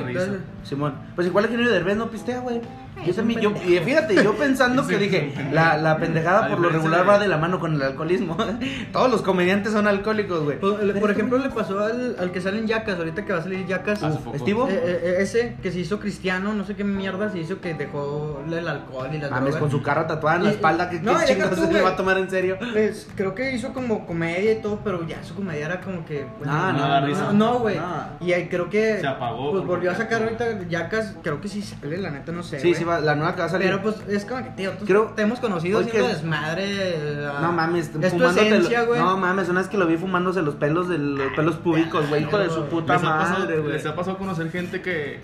Simón, pues igual que Eugenio Derbez no pistea, güey. Yo también, yo, y fíjate, yo pensando que dije, la, la pendejada por lo regular de- va de la mano con el alcoholismo. Todos los comediantes son alcohólicos, güey. Por ejemplo, le pasó al, al que sale en Yacas, ahorita que va a salir Yacas. Poco. ¿Estivo? Eh, eh, ese que se hizo cristiano, no sé qué mierda se hizo que dejó el alcohol y las Mames, drogas. con su cara tatuada en la espalda, que no, se le va a tomar en serio. Pues, creo que hizo como comedia y todo, pero ya su comedia era como que. pues, Ah, no no, da no, risa. No, no, güey. no. Y ahí creo que. Se apagó Pues volvió a sacar ahorita Yacas, creo que sí sale, la neta, no sé. Sí, va, la nueva que va a salir. Pero pues es como que, tío, tú Creo- te hemos conocido que- desmadre. ah, No mames, es tu fumándote esencia, lo- güey. No mames, una vez que lo vi fumándose los pelos de los pelos públicos, güey, hijo de su puta ¿Les ha, pasado, madre, güey. les ha pasado conocer gente que,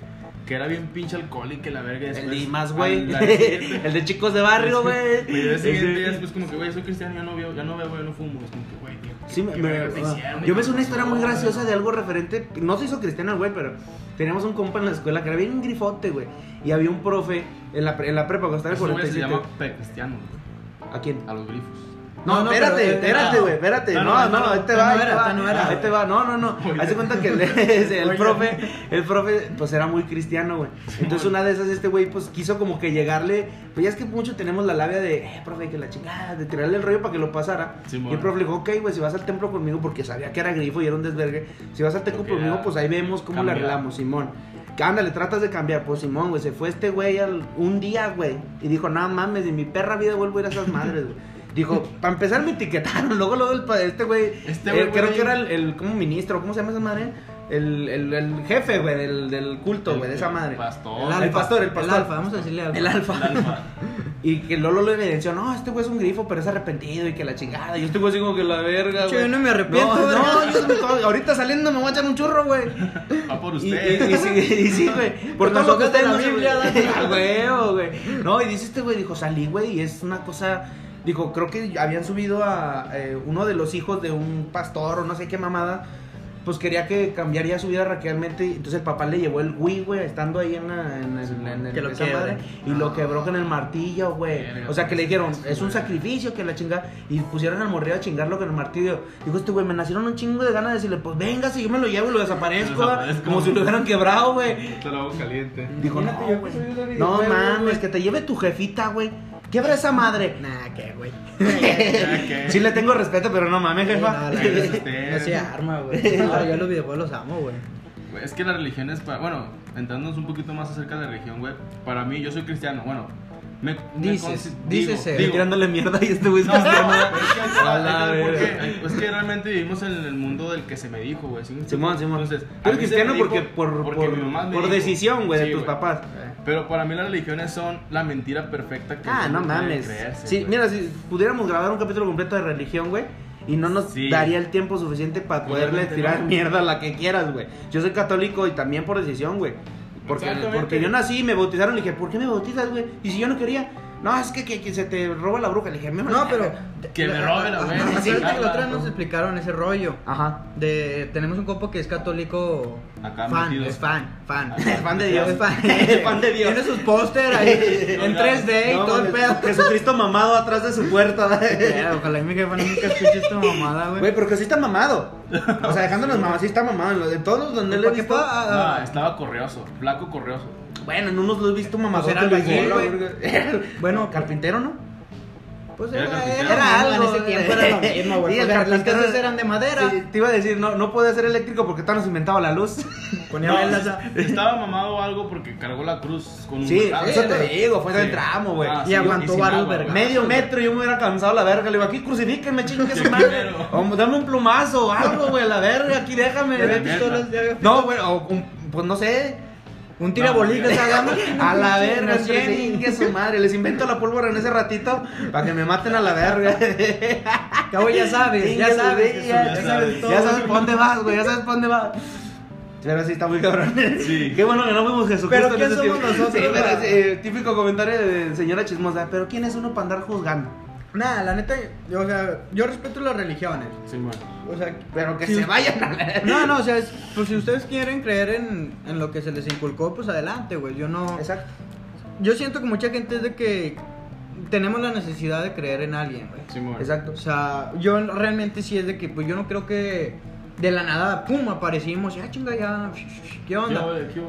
que era bien pinche alcohólico y que la verga. El después, Dimas, güey. al- al siguiente- El de chicos de barrio, güey. Y después como que, güey, soy cristiano, ya no veo, ya no veo, güey, no fumo. Es como que, güey, ¿qué- Sí, me, hicieron? yo me hice una ¿Qué historia muy graciosa güey? de algo referente. No se hizo cristiano el güey, pero teníamos un compa en la escuela que era bien grifote, güey. Y había un profe en la, en la prepa cuando estaba en Ese güey se 47. llama cristiano, güey, ¿A quién? a los grifos. No, No, espérate, pero, eh, espérate, güey, espérate. No, No, no, no, no, ahí te no va, ahí era, te va. no era. Ahí te va, no, no, no. De cuenta que el, el profe, el profe, pues era muy cristiano, güey. Entonces una de esas, este güey, pues quiso como que llegarle. Pues ya es que mucho tenemos la labia de, eh, profe, que la chingada, de tirarle el rollo para que lo pasara. Sí, y el profe le dijo, ok, güey, si vas al templo conmigo, porque sabía que era grifo y era un desvergue. Si vas al templo Porque conmigo, ya pues ahí vemos cómo le arreglamos, Simón. Ándale, tratas de cambiar. Pues Simón, güey, se fue este güey un día, güey. Y dijo, no mames, en mi perra vida vuelvo a ir a esas madres, güey. Dijo, para empezar me etiquetaron. Luego, luego, el, pa- este güey. Este eh, güey, creo güey. que era el, el como ministro, ¿cómo se llama esa madre? El, el, el jefe, güey, del, del culto, güey, de esa madre. Pastor. El, alfa, El pastor, el pastor. alfa, vamos a decirle alfa. El alfa. El alfa. Y que Lolo le evidenció, no, este güey es un grifo, pero es arrepentido y que la chingada. Y este güey así como que la verga, güey. yo no me arrepiento, No, no, yo me- ahorita saliendo me voy a echar un churro, güey. Va por Y, y, usted. y sí, y sí, güey. Por todo lo que de ustedes la Biblia, güey. No, y dice este güey, dijo, salí, güey, y es una cosa. Dijo, creo que habían subido a eh, uno de los hijos de un pastor o no sé qué mamada. Pues quería que cambiaría su vida radicalmente. Entonces el papá le llevó el Wii, güey, estando ahí en, la- en, el- en el- Que lo esa madre. Y lo quebró con el martillo, güey. O sea, que le dijeron, es un sacrificio que la chinga. Y pusieron al morrillo a chingarlo con el martillo. Dijo este güey, me nacieron un chingo de ganas de decirle, pues venga, si yo me lo llevo y lo desaparezco. Desaparezco. Como si lo hubieran quebrado, güey. Dijo, no, güey. No mames, que te lleve tu jefita, güey. Quiebra esa madre. Nah, qué, güey. ¿qué? Sí le tengo respeto, pero no mames, jefa. no, la verdad, no se arma, güey. No, yo los videojuegos los amo, güey. Güey, Es que la religión es para. Bueno, entrándonos un poquito más acerca de la religión, güey. Para mí, yo soy cristiano. Bueno, me. me Dices, consi- dices digo, digo, tirándole mierda y este güey es No, no, cristiano. es que es realmente vivimos en el mundo del que se me dijo, güey. ¿sí? Simón, Simón. Entonces, Tú eres cristiano me porque dijo- por, porque por, mi mamá me por dijo. decisión, güey, de tus güey. papás. Pero para mí las religiones son la mentira perfecta que Ah, no mames. creerse, Sí, güey. mira, si pudiéramos grabar un capítulo completo de religión, güey, y no nos Sí. daría el tiempo suficiente para poderle tirar no. mierda a la que quieras, güey. Yo soy católico y también por decisión, güey. Porque, porque yo nací y me bautizaron y dije, ¿por qué me bautizas, güey? Y si yo no quería, no, es que, que, que se te roba la bruja. Le dije, me No, pero. Que me robe la Acuérdate sí, que la otra vez nos explicaron ese rollo. Ajá. De, tenemos un compa que es católico Acá fan, metido. es fan, fan. Ajá. Fan de Dios. Es fan, Fan de Dios. Tiene sus póster ahí en 3D y No, todo el pedo. Jesucristo mamado atrás de su puerta. Eh, Ojalá y mi jefa nunca escuche esta mamada, Güey, güey. pero que sí está mamado. O sea, dejándonos mamá, sí está mamado. De todos los donde le he ¿Para qué visto. ah, No, estaba corrioso, flaco corrioso. Bueno, en unos lo he visto mamado. Pues era güey. Bueno, carpintero, ¿no? Pues Era era, era, Era algo. En ese tiempo era lo mismo, güey. Sí, Pues, las casas era- eran de madera. Sí, te iba a decir, no, no puede ser eléctrico porque todavía nos inventaba la luz. Ponía No, velas. estaba mamado algo porque cargó la cruz con un Sí, eso te sí. digo, fue Sí. del tramo, güey. Ah, Y sí, aguantó sin varos, agua, verga. güey. Medio metro y yo me hubiera cansado la verga. Le digo, aquí crucifíquenme, chingue su Sí, madre. O dame un plumazo o algo, güey, la verga, aquí déjame. No, güey, o un- pues no sé. Un tirabolígrafo, No, hagamos. A la verga, cien. chingue su madre. Les invento la pólvora en ese ratito para que me maten a la verga. Cabo, ya sabes, ya sabes. Ya, sabes todo. ya sabes por dónde vas, güey, ya sabes por dónde vas. Pero sí está muy cabrón. Sí. Qué bueno que no fuimos Jesucristo. Pero ¿quién somos nosotros, Sí, pero eh, típico comentario de señora chismosa. Pero ¿quién es uno para andar juzgando? Nah, la neta, yo, o sea, yo respeto las religiones. Sí, man. O sea, Pero que si se us- vayan a la... No, no, o sea, es- pues si ustedes quieren creer en, en lo que se les inculcó, pues adelante, güey. Yo no. Exacto. Yo siento que mucha gente es de que tenemos la necesidad de creer en alguien, güey. Sí, man. Exacto. O sea, yo realmente sí es de que, pues yo no creo que de la nada, pum, aparecimos y, ah, chinga, ya, ¿qué onda?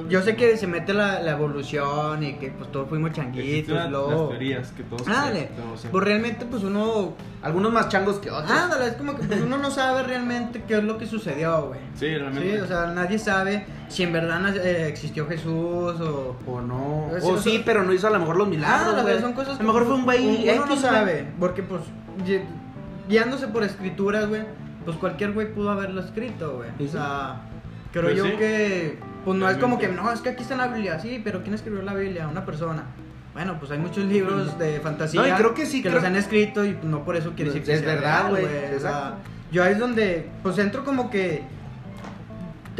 Yo sé que se mete la, la evolución y que, pues todos fuimos changuitos, las- luego. las teorías que todos Ándale, todos- pues realmente, pues uno. Algunos más changos que otros. Ándale, es como que pues, uno no sabe realmente qué es lo que sucedió, güey. Sí, realmente. Sí, o sea, nadie sabe si en verdad eh, existió Jesús o. O no. Sí, o sí, sea- pero no hizo a lo mejor los milagros. Ah, güey. son cosas A lo mejor fue un güey. Uno X, no sabe, porque pues gui- guiándose por escrituras, güey, pues cualquier güey pudo haberlo escrito, güey. O sí. sea, creo Pues yo sí. que pues no es como que no, es que aquí está la Biblia, sí, pero ¿quién escribió la Biblia? Una persona. Bueno, pues hay muchos libros de fantasía No, y creo que sí, que creo- los han escrito y pues, no por eso quiere decir que Es sea verdad, güey, O sea, exacto. yo ahí es donde pues entro como que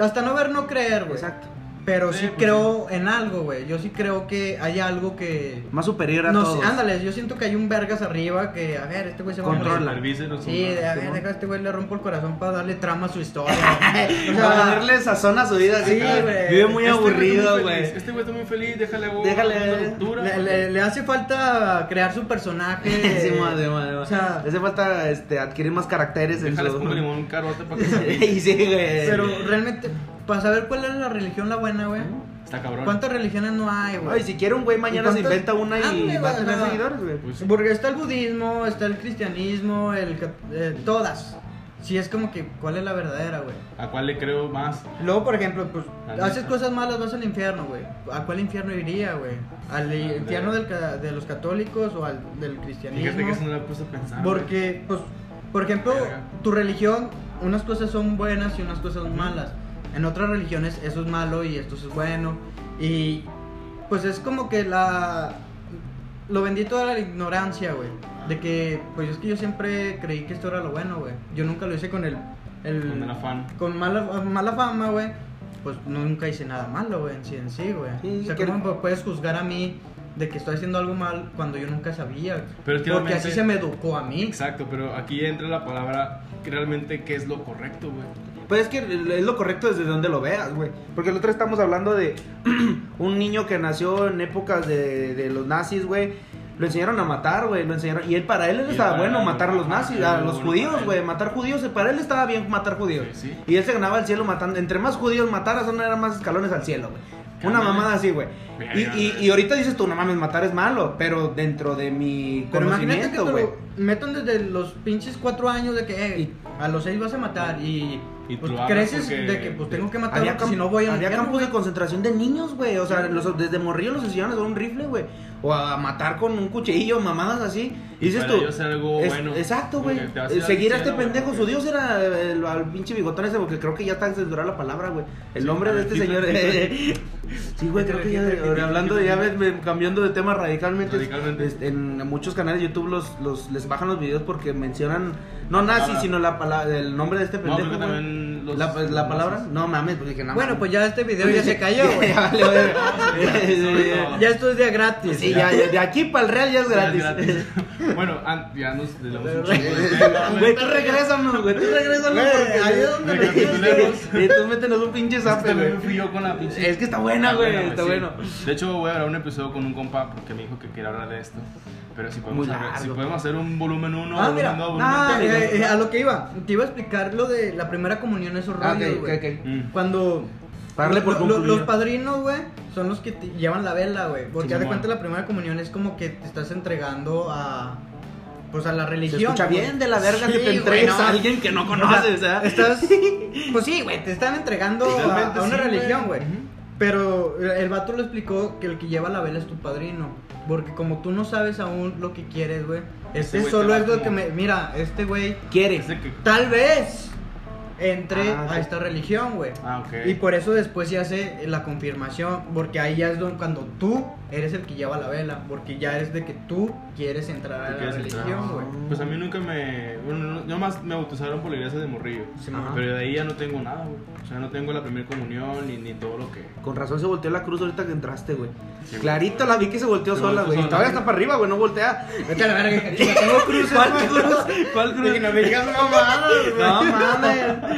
hasta no ver no creer, güey. Exacto. Pero Sí, sí, pues creo en algo, güey. Yo sí creo que hay algo que. Más superior a No todos. ándale, yo siento que hay un vergas arriba que, a ver, este güey se va a morir. Controla. Sí, de, a ver, deja a este güey le rompo el corazón para darle trama a su historia. o Para sea, darle sazón a su vida. así Sí, que güey. Vive muy Este aburrido, güey. Este güey está muy feliz, déjale güey, Déjale- una ruptura. le, le- le hace falta crear su personaje. Sí, madre, madre. O sea, Le hace falta este, adquirir más caracteres en Déjale su... pongo limón un carote para que se y sí, güey. pero realmente, para saber cuál es la religión la buena, güey. Está cabrón. ¿Cuántas religiones no hay, güey? Ay, si quiere un güey mañana ¿Y se inventa una y Ándale, va a güey, tener o sea, seguidores, güey. Pues sí. Porque está el budismo, está el cristianismo, el eh, todas. Sí, es como que, ¿cuál es la verdadera, güey? ¿A cuál le creo más? Luego, por ejemplo, pues, La haces neta. cosas malas, vas al infierno, güey. ¿A cuál infierno iría, güey? ¿Al infierno del ca- de los católicos o al del cristianismo? Fíjate que eso no lo he puesto a pensar. Porque, pues, por ejemplo, Verga. tu religión, unas cosas son buenas y unas cosas malas. En otras religiones eso es malo y esto es bueno. Y pues es como que la... Lo bendito de la ignorancia, güey. De que, pues es que yo siempre creí que esto era lo bueno, güey. Yo nunca lo hice con el... el Con el afán. Con mala, mala fama, güey. Pues nunca hice nada malo, güey, en sí, en sí, güey. Sí, o sea, que- ¿cómo puedes juzgar a mí de que estoy haciendo algo mal cuando yo nunca sabía? Pero es que Porque realmente- así se me educó a mí. Exacto, pero aquí entra la palabra realmente qué es lo correcto, güey. Pues es que es lo correcto desde donde lo veas, güey. Porque el otro estamos hablando de un niño que nació en épocas de, de los nazis, güey. Lo enseñaron a matar, güey. Lo enseñaron. Y él para él Y estaba bueno él, matar a los nazis, a los bueno judíos, él. güey. Matar judíos. Para él estaba bien matar judíos. Sí, sí. Y él se ganaba el cielo matando. Entre más judíos mataras, son eran más escalones al cielo, güey. Una mamada así, güey. Y, y, y ahorita dices tú, no mames, matar es malo. Pero dentro de mi Pero imagínate que conocimiento, güey. metan desde los pinches cuatro años de que eh, Y- a los seis vas a matar y, Y pues, creces porque- de que pues tengo que matar Había, si no voy a había campos de concentración de niños, güey. O sea, los- desde morrillos los enseñaban a usar un rifle, güey. O a matar con un cuchillo, mamadas así. Y dices para tú. algo es- bueno. Exacto, güey. Eh, Seguir a este pendejo. Su dios era el, al pinche bigotón ese, porque creo que ya está censurada la palabra, güey. El Sí, nombre de este señor. Sí, güey, creo que ya. Hitler, hablando de Hitler. ya ves, me- cambiando de tema radicalmente. Radicalmente. este, en muchos canales de YouTube los, los, les bajan los videos porque mencionan. No nazi, sino la palabra, el nombre de este pendejo. también los- la, la los palabra, no mames, pues dije, no Bueno, pues ya este video ya se cayó, güey. Ya esto es día gratis. Sí, ya, ya, de aquí para el Real ya es Ya gratis. es gratis. bueno, an- ya nos Güey, tú regrésanos, güey, tú regrésanos porque ahí es donde tú métenos un pinche Es que zape, güey. con la pinche. Es que está buena, güey, está bueno. De hecho, voy a grabar un episodio con un compa porque me dijo que quería hablar de esto. Pero si podemos, Muy hacer, si largo. podemos hacer un volumen 1, Ah, volumen mira. 2, volumen Ah, tres. Eh, eh, a lo que iba, te iba a explicar lo de la primera comunión, esos Ah, rollos, ok, güey. ok, ok. Mm. Cuando Para darle por lo- los padrinos, güey, son los que te llevan la vela, güey. Porque Sí, haz de cuenta la primera comunión es como que te estás entregando a pues a la Se religión. escucha güey. bien de la verga que Sí, te güey, entregues no. a alguien que no O sea, conoces, ¿eh? Estás pues sí, güey, te están entregando a, a una sí, religión, güey. Pero el vato lo explicó que el que lleva la vela es tu padrino. Porque como tú no sabes aún lo que quieres, güey. Este güey te solo es lo que me. Mira, este güey ¿Quieres? Ese que- tal vez entre Ah, a esta religión, güey. Ah, ok. Y por eso después se hace la confirmación, porque ahí ya es donde, cuando tú eres el que lleva la vela, porque ya es de que tú quieres entrar a la religión, güey. Pues a mí nunca me. Bueno, no- yo más me bautizaron por la iglesia de Morrillo. Simón. Pero de ahí ya no tengo nada, güey. O sea, no tengo la primera comunión ni, ni todo lo que. Con razón se volteó la cruz ahorita que entraste, güey. Sí. Clarito la vi que se volteó Se sola, güey. Y todavía está para arriba, güey, no voltea. Vete a la verga, tengo cruces. ¿Cuál cruz? ¿Cuál cruz? Que no me digas güey. No mames.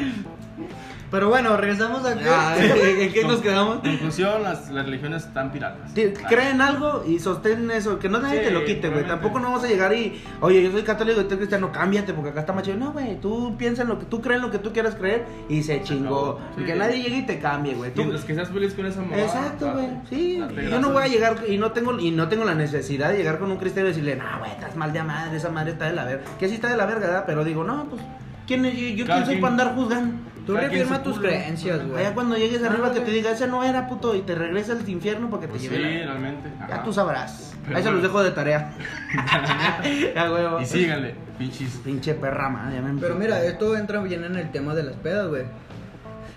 Pero bueno, regresamos a Ah, ¿En qué nos quedamos? Conclusión, las, las religiones están piratas. Creen algo y sostén eso, que no nadie Sí, te lo quite, güey. Tampoco no vamos a llegar y, oye, yo soy católico y tú cristiano, cámbiate porque acá está más chido. No, güey, tú piensa en lo que tú crees, lo que tú quieras creer y se chingó. Sí. Que nadie llegue y te cambie, güey. Mientras que seas feliz con esa mamá. Exacto, güey. Sí, yo no voy a llegar y no tengo y no tengo la necesidad de llegar con un cristiano y decirle, "No, güey, estás mal de madre, esa madre está de la verga." Que sí está de la verga, ¿verdad? Pero digo, "No, pues ¿quién es yo, yo quién soy quien- para andar juzgando?" Tú reafirma tus creencias, güey. Allá cuando llegues arriba que te diga, "Ese no era puto" y te regresa al infierno para que Pues te sí, lleve la- realmente. Ya tú sabrás. Pero Ahí se los dejo de tarea. ya huevo. Y síganle, pinches. Pinche perra, man, Pero mira, esto entra bien en el tema de las pedas, güey.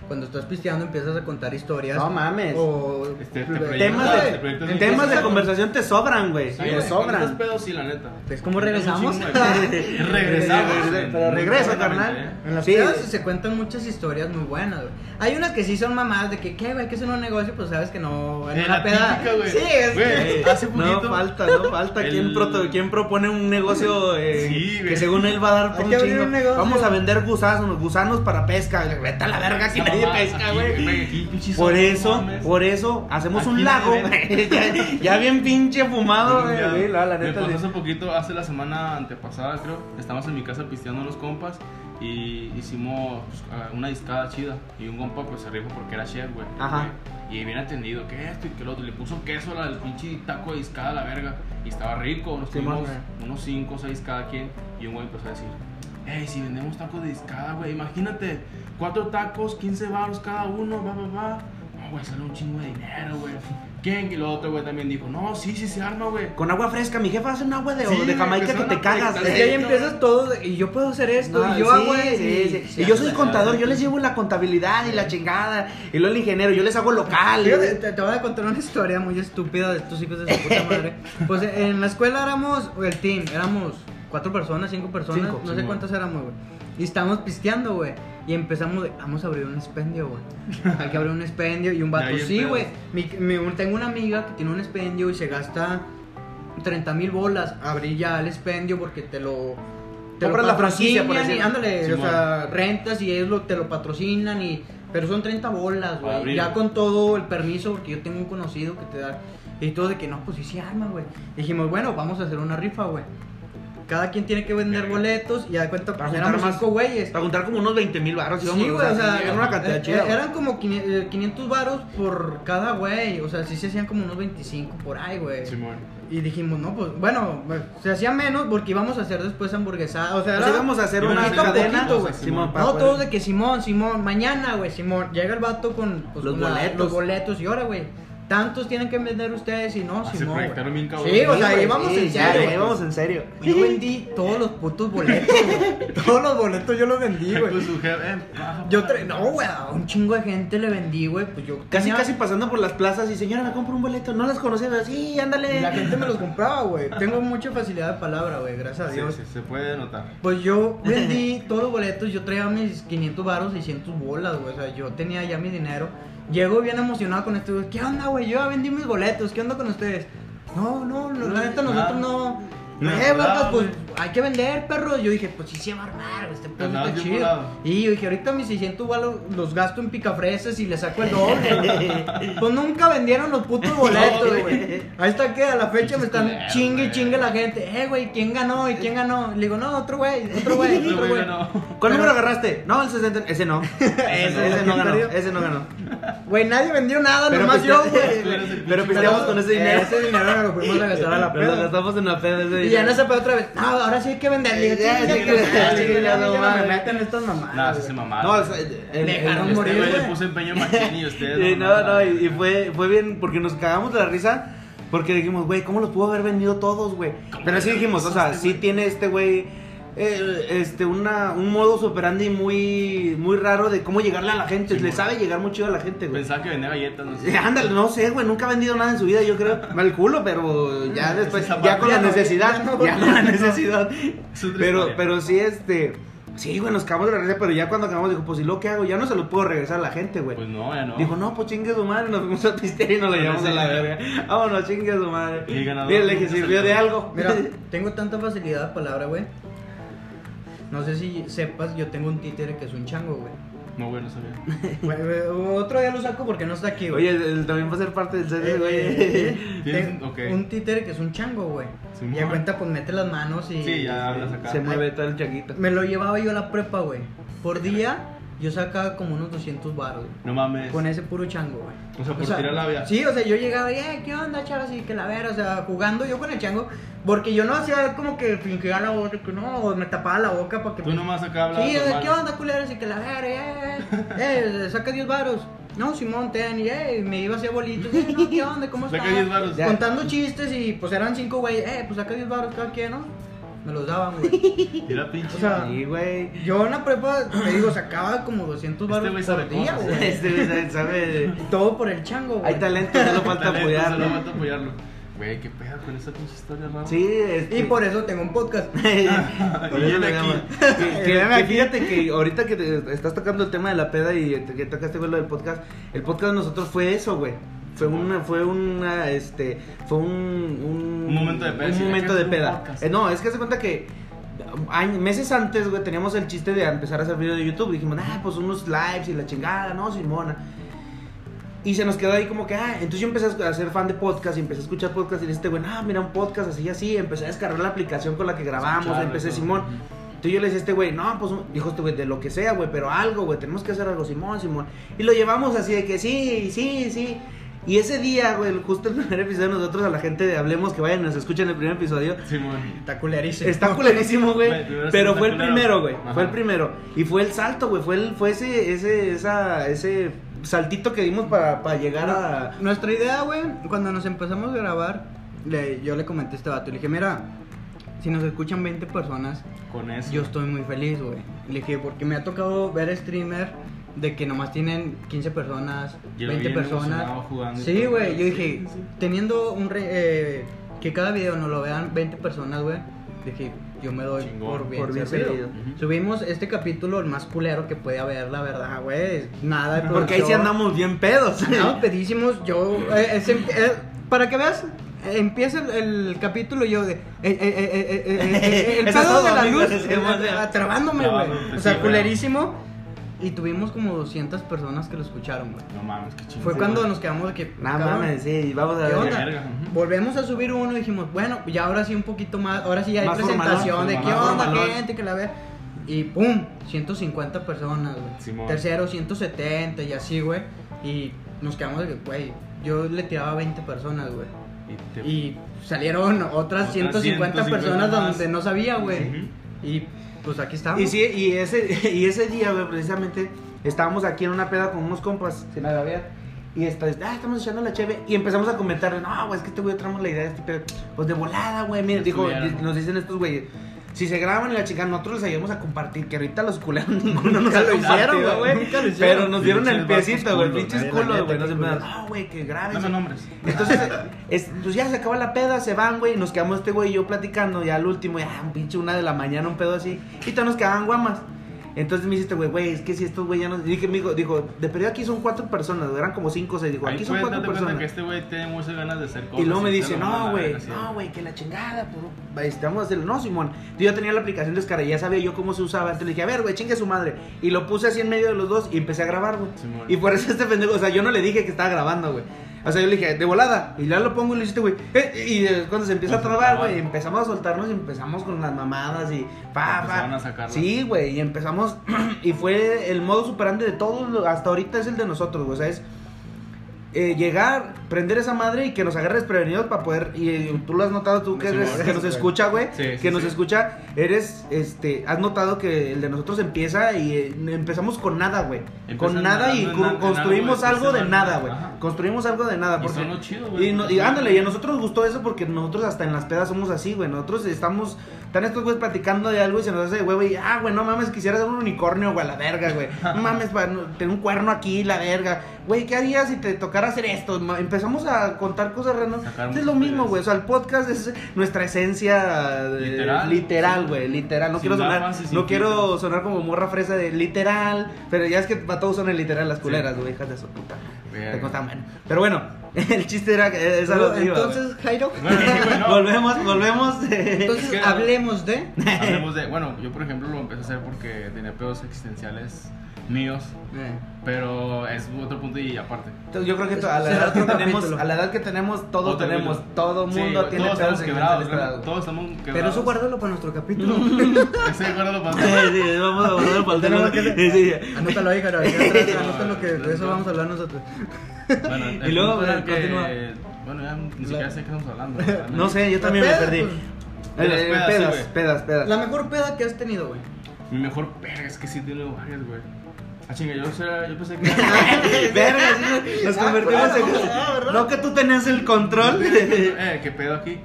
Cuando estás pisteando empiezas a contar historias. No mames. O Este- este proyecto- Temas este de, proyecto es temas de conversación te sobran, güey. Sí, te cuando estás sobran. pedo, sí, la neta. ¿Ves cómo regresamos? Regresamos. Pero regresa, Muy carnal. ¿eh? En las Sí. pedas se cuentan muchas historias muy buenas, güey. Hay unas que sí son mamadas de que, ¿qué, güey? ¿Qué es un negocio? Pues sabes que no. En una la peda. típica, güey. Sí, es Güey, que. hace No poquito. falta, no falta. ¿Quién, El- proto- quién propone un negocio eh, Sí, que según él va a dar por un que chingo? Vamos a vender gusanos, gusanos para pesca. Vete a la verga, aquí Esa nadie pesca, güey. Por eso, por eso, hacemos un lago, ya, ya bien pinche fumado, güey. La, la me neta. pasó sí. hace poquito, hace la semana antepasada, creo. Estábamos en mi casa pisteando unos compas y hicimos pues, una discada chida. Y un compa pues se rifó porque era chef, güey. Ajá. Y bien atendido, que esto y que lo otro. Le puso queso al pinche taco de discada a la verga. Y estaba rico. Nos tuvimos unos 5 o 6 cada quien. Y un güey empezó a decir: Hey, si vendemos tacos de discada, güey, imagínate, cuatro tacos, 15 baros cada uno, va, va, va. No, güey, sale un chingo de dinero, güey. ¿Quién? Y lo otro, güey, también dijo: No, sí, sí se arma, güey. Con agua fresca, mi jefa hace un agua de, Sí, de Jamaica que te cagas. que ahí empiezas todo, y yo puedo hacer esto, No, y yo sí, hago sí, y- sí. Y yo soy contador, yo les llevo la contabilidad y la chingada. Y luego el ingeniero, yo les hago local. y- Fíjate, te, te voy a contar una historia muy estúpida de estos hijos de su puta madre. Pues en la escuela éramos, el team, éramos cuatro personas, cinco personas, Cinco, no sé cuántas éramos, güey. Y estábamos pisteando, güey. Y empezamos de, vamos a abrir un expendio, güey. Hay que abrir un expendio y un vato, Ya, bien sí, güey. Mi- mi- Tengo una amiga que tiene un expendio y se gasta 30 mil bolas. Abrir ya el expendio porque te lo... Te lo Compras la franquicia, por decirlo. ándale, o Simón. sea, rentas y ellos lo, te lo patrocinan y... Pero son 30 bolas, güey. Ya con todo el permiso, porque yo tengo un conocido que te da. Y todo de que no, pues sí se arma, güey. Dijimos, bueno, vamos a hacer una rifa, güey. Cada quien tiene que vender boletos y de cuenta, Para pues juntar éramos más- cinco güeyes. Para juntar como unos 20 mil baros. Sí, güey, o sea, era una cantidad eh, chida. eh, Eran como 500 eh, 500 varos por cada güey. O sea, sí se hacían como unos 25 por ahí, güey. Simón. Y dijimos, no, pues bueno, pues, se hacía menos porque íbamos a hacer después hamburguesada. O sea, O sea, íbamos a hacer una hacer cadena. poquito, güey. Simón, No, poder- todos de que Simón, Simón, mañana, güey, Simón. Llega el vato con, pues, Los con la- boletos. los boletos. Y ahora, güey, tantos tienen que vender ustedes y no, Ah, se Simón. güey. proyectaron bien cabrón. Sí, o Sí, sea, íbamos sí, en serio. íbamos en serio. Yo vendí todos los putos boletos, güey. Todos los boletos yo los vendí, güey. su jefe, eh, Yo tra- no, güey, a un chingo de gente le vendí, güey. Pues yo Casi, tenía- casi pasando por las plazas y señora, me compro un boleto. No las conocía, pero sí, ándale. La gente me los compraba, güey. Tengo mucha facilidad de palabra, güey, gracias a Sí, Dios. sí, se puede notar. Pues yo vendí todos los boletos, yo traía mis 500 baros, 600 bolas, güey. O sea, yo tenía ya mi dinero. Llego bien emocionado con esto. ¿Qué onda, güey? Yo ya vendí mis boletos, ¿qué onda con ustedes? No, no, no, la neta nosotros no. No, eh, vergas, pues hay que vender, perro. Yo dije, pues sí se va a armar, güey, este pedo está chido. volado. Y yo dije, ahorita mis 600 baros los gasto en picafresas y le saco el doble. güey. pues nunca vendieron los putos boletos, güey. Ahí está que a la fecha me están culero, chingue y chingue la gente. Eh, güey, ¿quién ganó? ¿Y quién ganó? Le digo, no, otro güey, otro güey, Otro güey. ¿Cuál número agarraste? No, el 60. Ese no. ese, no. ese no ganó. Ese no ganó. Güey, nadie vendió nada, Pero nomás yo, piste- güey. Pero pisteamos ganador. con ese dinero. Ese dinero lo fuimos a gastar a la Pero lo peda. gastamos en la peda ese Y ya no se puede otra vez. No, ahora sí hay que vender. Le digo, Ya, "Chinga, sí, que- sí, ya, sí, ya, no no meten estas mamadas. Sí güey. se mamaron. No, o sea, el- Dejaron el- Este morir, güey le puso empeño machín y ustedes. No no, no, y fue, fue bien porque nos cagamos de la risa porque dijimos, güey, ¿cómo los pudo haber vendido todos, güey? Pero así dijimos, o sea, sí tiene este güey eh, este una un modus operandi muy muy raro de cómo llegarle a la gente, Sí, le sabe llegar muy chido a la gente, güey. Pensaba que vendía galletas, no Eh, sé. Ándale, no sé, güey, nunca ha vendido nada en su vida, yo creo. Mal culo, pero ya después, ya con la necesidad, ya no, ya con la necesidad. Pero, pero sí, este, sí, güey, nos cagamos de la risa, pero ya cuando acabamos, dijo, pues, ¿y lo que hago? Ya no se lo puedo regresar a la gente, güey. Pues no, ya no. Dijo, no, pues chingue su madre, nos fuimos a pistear y nos lo llevamos a la verga. Vámonos, chingue su madre. Y ganador, Mira, le dije, ¿cómo se sirvió de algo. Mira, tengo tanta facilidad de palabra, güey. No sé si sepas, yo tengo un títere que es un chango, güey. No, güey, no sabía. Güey, güey, Otro día lo saco porque no está aquí, güey. Oye, él también va a ser parte del set, Eh, güey. eh, ok. Un títere que es un chango, güey. Simón. Y de cuenta, pues mete las manos y. Sí, ya hablas acá. Se mueve todo el chaquito. Me lo llevaba yo a la prepa, güey. Por día, yo sacaba como unos 200 baros. No mames. Con ese puro chango, güey. O sea, por tirar labia. Sí, o sea, yo llegaba y, eh, ¿qué onda, chavas? Y que la vera, o sea, jugando yo con el chango. Porque yo no hacía como que fingía la boca, que no, o me tapaba la boca para que. Tú nomás acá hablas. Sí, o sea. ¿qué onda, culeros? Y que la vera, eh, eh, eh, saca 10 varos. No, Simón, ten, y eh, me iba a hacer bolitos. Eh, no, ¿qué onda? ¿Cómo Saca estás? 10 varos. Ya. Contando chistes y pues eran 5 güey, eh, pues saca 10 varos cada quien, ¿no? Me los daban, güey. Mira, pinche. O sea, Sí, güey. Yo en la prepa, te digo, sacaba como 200 Este baros güey por día, cosas, güey. Este güey sabe-. Todo por el chango, güey. Hay talento, solo falta Talento, apoyarlo. Solo falta apoyarlo. Güey, qué pedo con esa pinche historia rara. Sí, este- Y por eso tengo un podcast. Por Y eso le aquí. llama. Que, que- que fíjate que ahorita que te- estás tocando el tema de la peda y te- que tocaste güey, lo del podcast, el podcast de nosotros fue eso, güey. Fue una, fue una, este, fue un, un, Un momento de peda, Un momento de peda. Eh, no, es que se cuenta que años- meses antes, güey, teníamos el chiste de empezar a hacer videos de YouTube. Dijimos, ah, pues unos lives y la chingada, no, Simona. Y se nos quedó ahí como que, ah, entonces yo empecé a ser fan de podcast y empecé a escuchar podcast y este güey, ah, mira un podcast así, así. Empecé a descargar la aplicación con la que grabamos, empecé todo. Simón. Entonces yo le decía a este güey, no, pues dijo este güey, de lo que sea, güey, pero algo, güey, tenemos que hacer algo, Simón, Simón. Y lo llevamos así de que sí, sí, sí. Y ese día, güey, justo el primer episodio, nosotros a la gente de Hablemos que vayan y nos escuchen el primer episodio. Simón. Está culerísimo. Está culerísimo, güey. Pero fue el primero, güey. Fue el primero. Y fue el salto, güey. Fue, el, fue ese, ese, esa, ese saltito que dimos para, para llegar a. Nuestra idea, güey, cuando nos empezamos a grabar, le- yo le comenté a este vato. Le dije, mira, si nos escuchan 20 personas, Con eso. yo estoy muy feliz, güey. Le dije, porque me ha tocado ver streamer de que nomás tienen 15 personas, Llego 20 bien personas. jugando Sí, güey, yo dije, sí, sí. teniendo un... re- eh, que cada video nos lo vean 20 personas, güey. Dije, yo me doy Chingón, por bien, por bien servido. servido. Ujú. Subimos este capítulo, el más culero que puede haber, la verdad, güey. Nada de Porque ahí sí andamos bien pedos. Andamos pedísimos, yo... eh, ese- eh, para que veas... eh, Empieza el, el capítulo y yo de. eh, eh, eh, eh, eh, eh, eh, el es pedo de la luz. eh, eh. Trabándome, güey. pues o sea, culerísimo. Y tuvimos como 200 personas que lo escucharon, güey. No mames, qué chingón. Fue Sí, cuando güey. nos quedamos de que. No cabrón, mames, sí, vamos a ¿Qué ver. Volvemos a subir uno y dijimos, bueno, ya ahora sí un poquito más, ahora sí ya hay Más presentación formalón, de qué onda, formalón. gente, que la ve. Y pum, 150 personas, güey. Simón. Tercero, 170 y así, güey. Y nos quedamos de que, güey, yo le tiraba a 20 personas, güey. Y te- Y salieron otras Otras 150 personas 150 más. donde no sabía, güey. Ujú. Y pues aquí estamos. Y sí, y ese, y ese día, güey, precisamente, estábamos aquí en una peda con unos compas, sin agraviar. Y está, ah, estamos echando la cheve. Y empezamos a comentar, no, güey, es que te voy a traer la idea de este pedo. Pues de volada, güey. Miren, dijo, nos dicen estos güeyes. Si se graban y la chica, nosotros les ayudamos a compartir. Que ahorita los culeros ninguno nos lo hicieron, güey, nunca lo hicieron. Pero nos dieron el piecito, güey. Pinches culos, güey. Nos qué empezaron, no, güey, que graben. Dame nombres. Entonces, es- pues ya se acaba la peda, se van, güey, y nos quedamos este güey y yo platicando, ya al último, ya un pinche una de la mañana, un pedo así, y todos nos quedaban guamas. Entonces me dice este güey, güey, es que si estos güey ya nos... Dije, dijo, dijo, de periodo aquí son cuatro personas, eran como cinco o seis, dijo, aquí son cuatro personas. que este güey tiene muchas ganas de hacer cosas. Y luego me dice, no, güey, no, güey, que la chingada, puro. Vamos a hacerlo. No, Simón. Yo ya tenía la aplicación descargada, ya sabía yo cómo se usaba. Entonces le dije, a ver, güey, chingue su madre. Y lo puse así en medio de los dos y empecé a grabar, güey. Y por eso este pendejo, o sea, yo no le dije que estaba grabando, güey. O sea, yo le dije, de volada. Y ya lo pongo y le dijiste, güey. eh, y eh, cuando se empieza a trabar, güey, empezamos a soltarnos y empezamos con las mamadas y pa, Empezaron pa. Sí, güey, y empezamos. y fue el modo superante de todos, hasta ahorita es el de nosotros, güey. O sea, es eh, llegar, prender esa madre y que nos agarre desprevenidos para poder. Y eh, tú lo has notado, tú que, eres- que nos escucha, güey. Sí, sí, que nos sí. escucha, eres. este Has notado que el de nosotros empieza y eh, empezamos con nada, güey. Con nada y construimos algo de nada, güey. Construimos algo de nada. Y Porque, lo chido, y, no- y ándale, y a nosotros nos gustó eso porque nosotros hasta en las pedas somos así, güey. Nosotros estamos. Están estos güeyes platicando de algo y se nos hace de huevo y, ah, güey, no mames, quisiera ser un unicornio, güey, a la verga, güey. No mames, tener un cuerno aquí, la verga. Güey, ¿qué harías si te tocara hacer esto? Empezamos a contar cosas raras. Es lo mismo, güey. O sea, el podcast es nuestra esencia eh, Literal. literal, güey, literal. No quiero sonar, no quiero sonar como morra fresa de literal, pero ya es que para todos son el literal las culeras, güey, hijas de su puta. Verga. Te contan, bueno. Pero bueno, el chiste era que esa iba. Entonces, Jairo. No. Volvemos, volvemos. eh, Entonces, Es que- hablemos de. Hablemos de. Bueno, yo por ejemplo lo empecé a hacer porque tenía pedos existenciales míos. Eh, Pero es otro punto y aparte. Yo creo que a la edad que tenemos, a la edad que tenemos, todos Otro tenemos, capítulo. todo Sí, mundo güey, tiene todos pedos estamos quebrados. ¿no? Todos estamos quebrados. Pero eso guárdalo para nuestro capítulo. Ese guárdalo para Sí, sí, vamos a volver para el tema. que- Sí, sí. Anótalo ahí, atrás, Anótalo que de eso vamos a hablar nosotros. Bueno, Y luego, bueno, continúa. Bueno, ya ni siquiera sé qué estamos hablando. No sé, yo también me perdí. pedas, las Eh, pedas, sí, pedas, pedas. La mejor peda que has tenido, güey. Mi mejor verga es que sí tiene varias, güey. Ah, chinga, yo, yo pensé que. Verga, nos Ah, convertimos en. No que tú tenías el control. eh, ¿qué pedo aquí?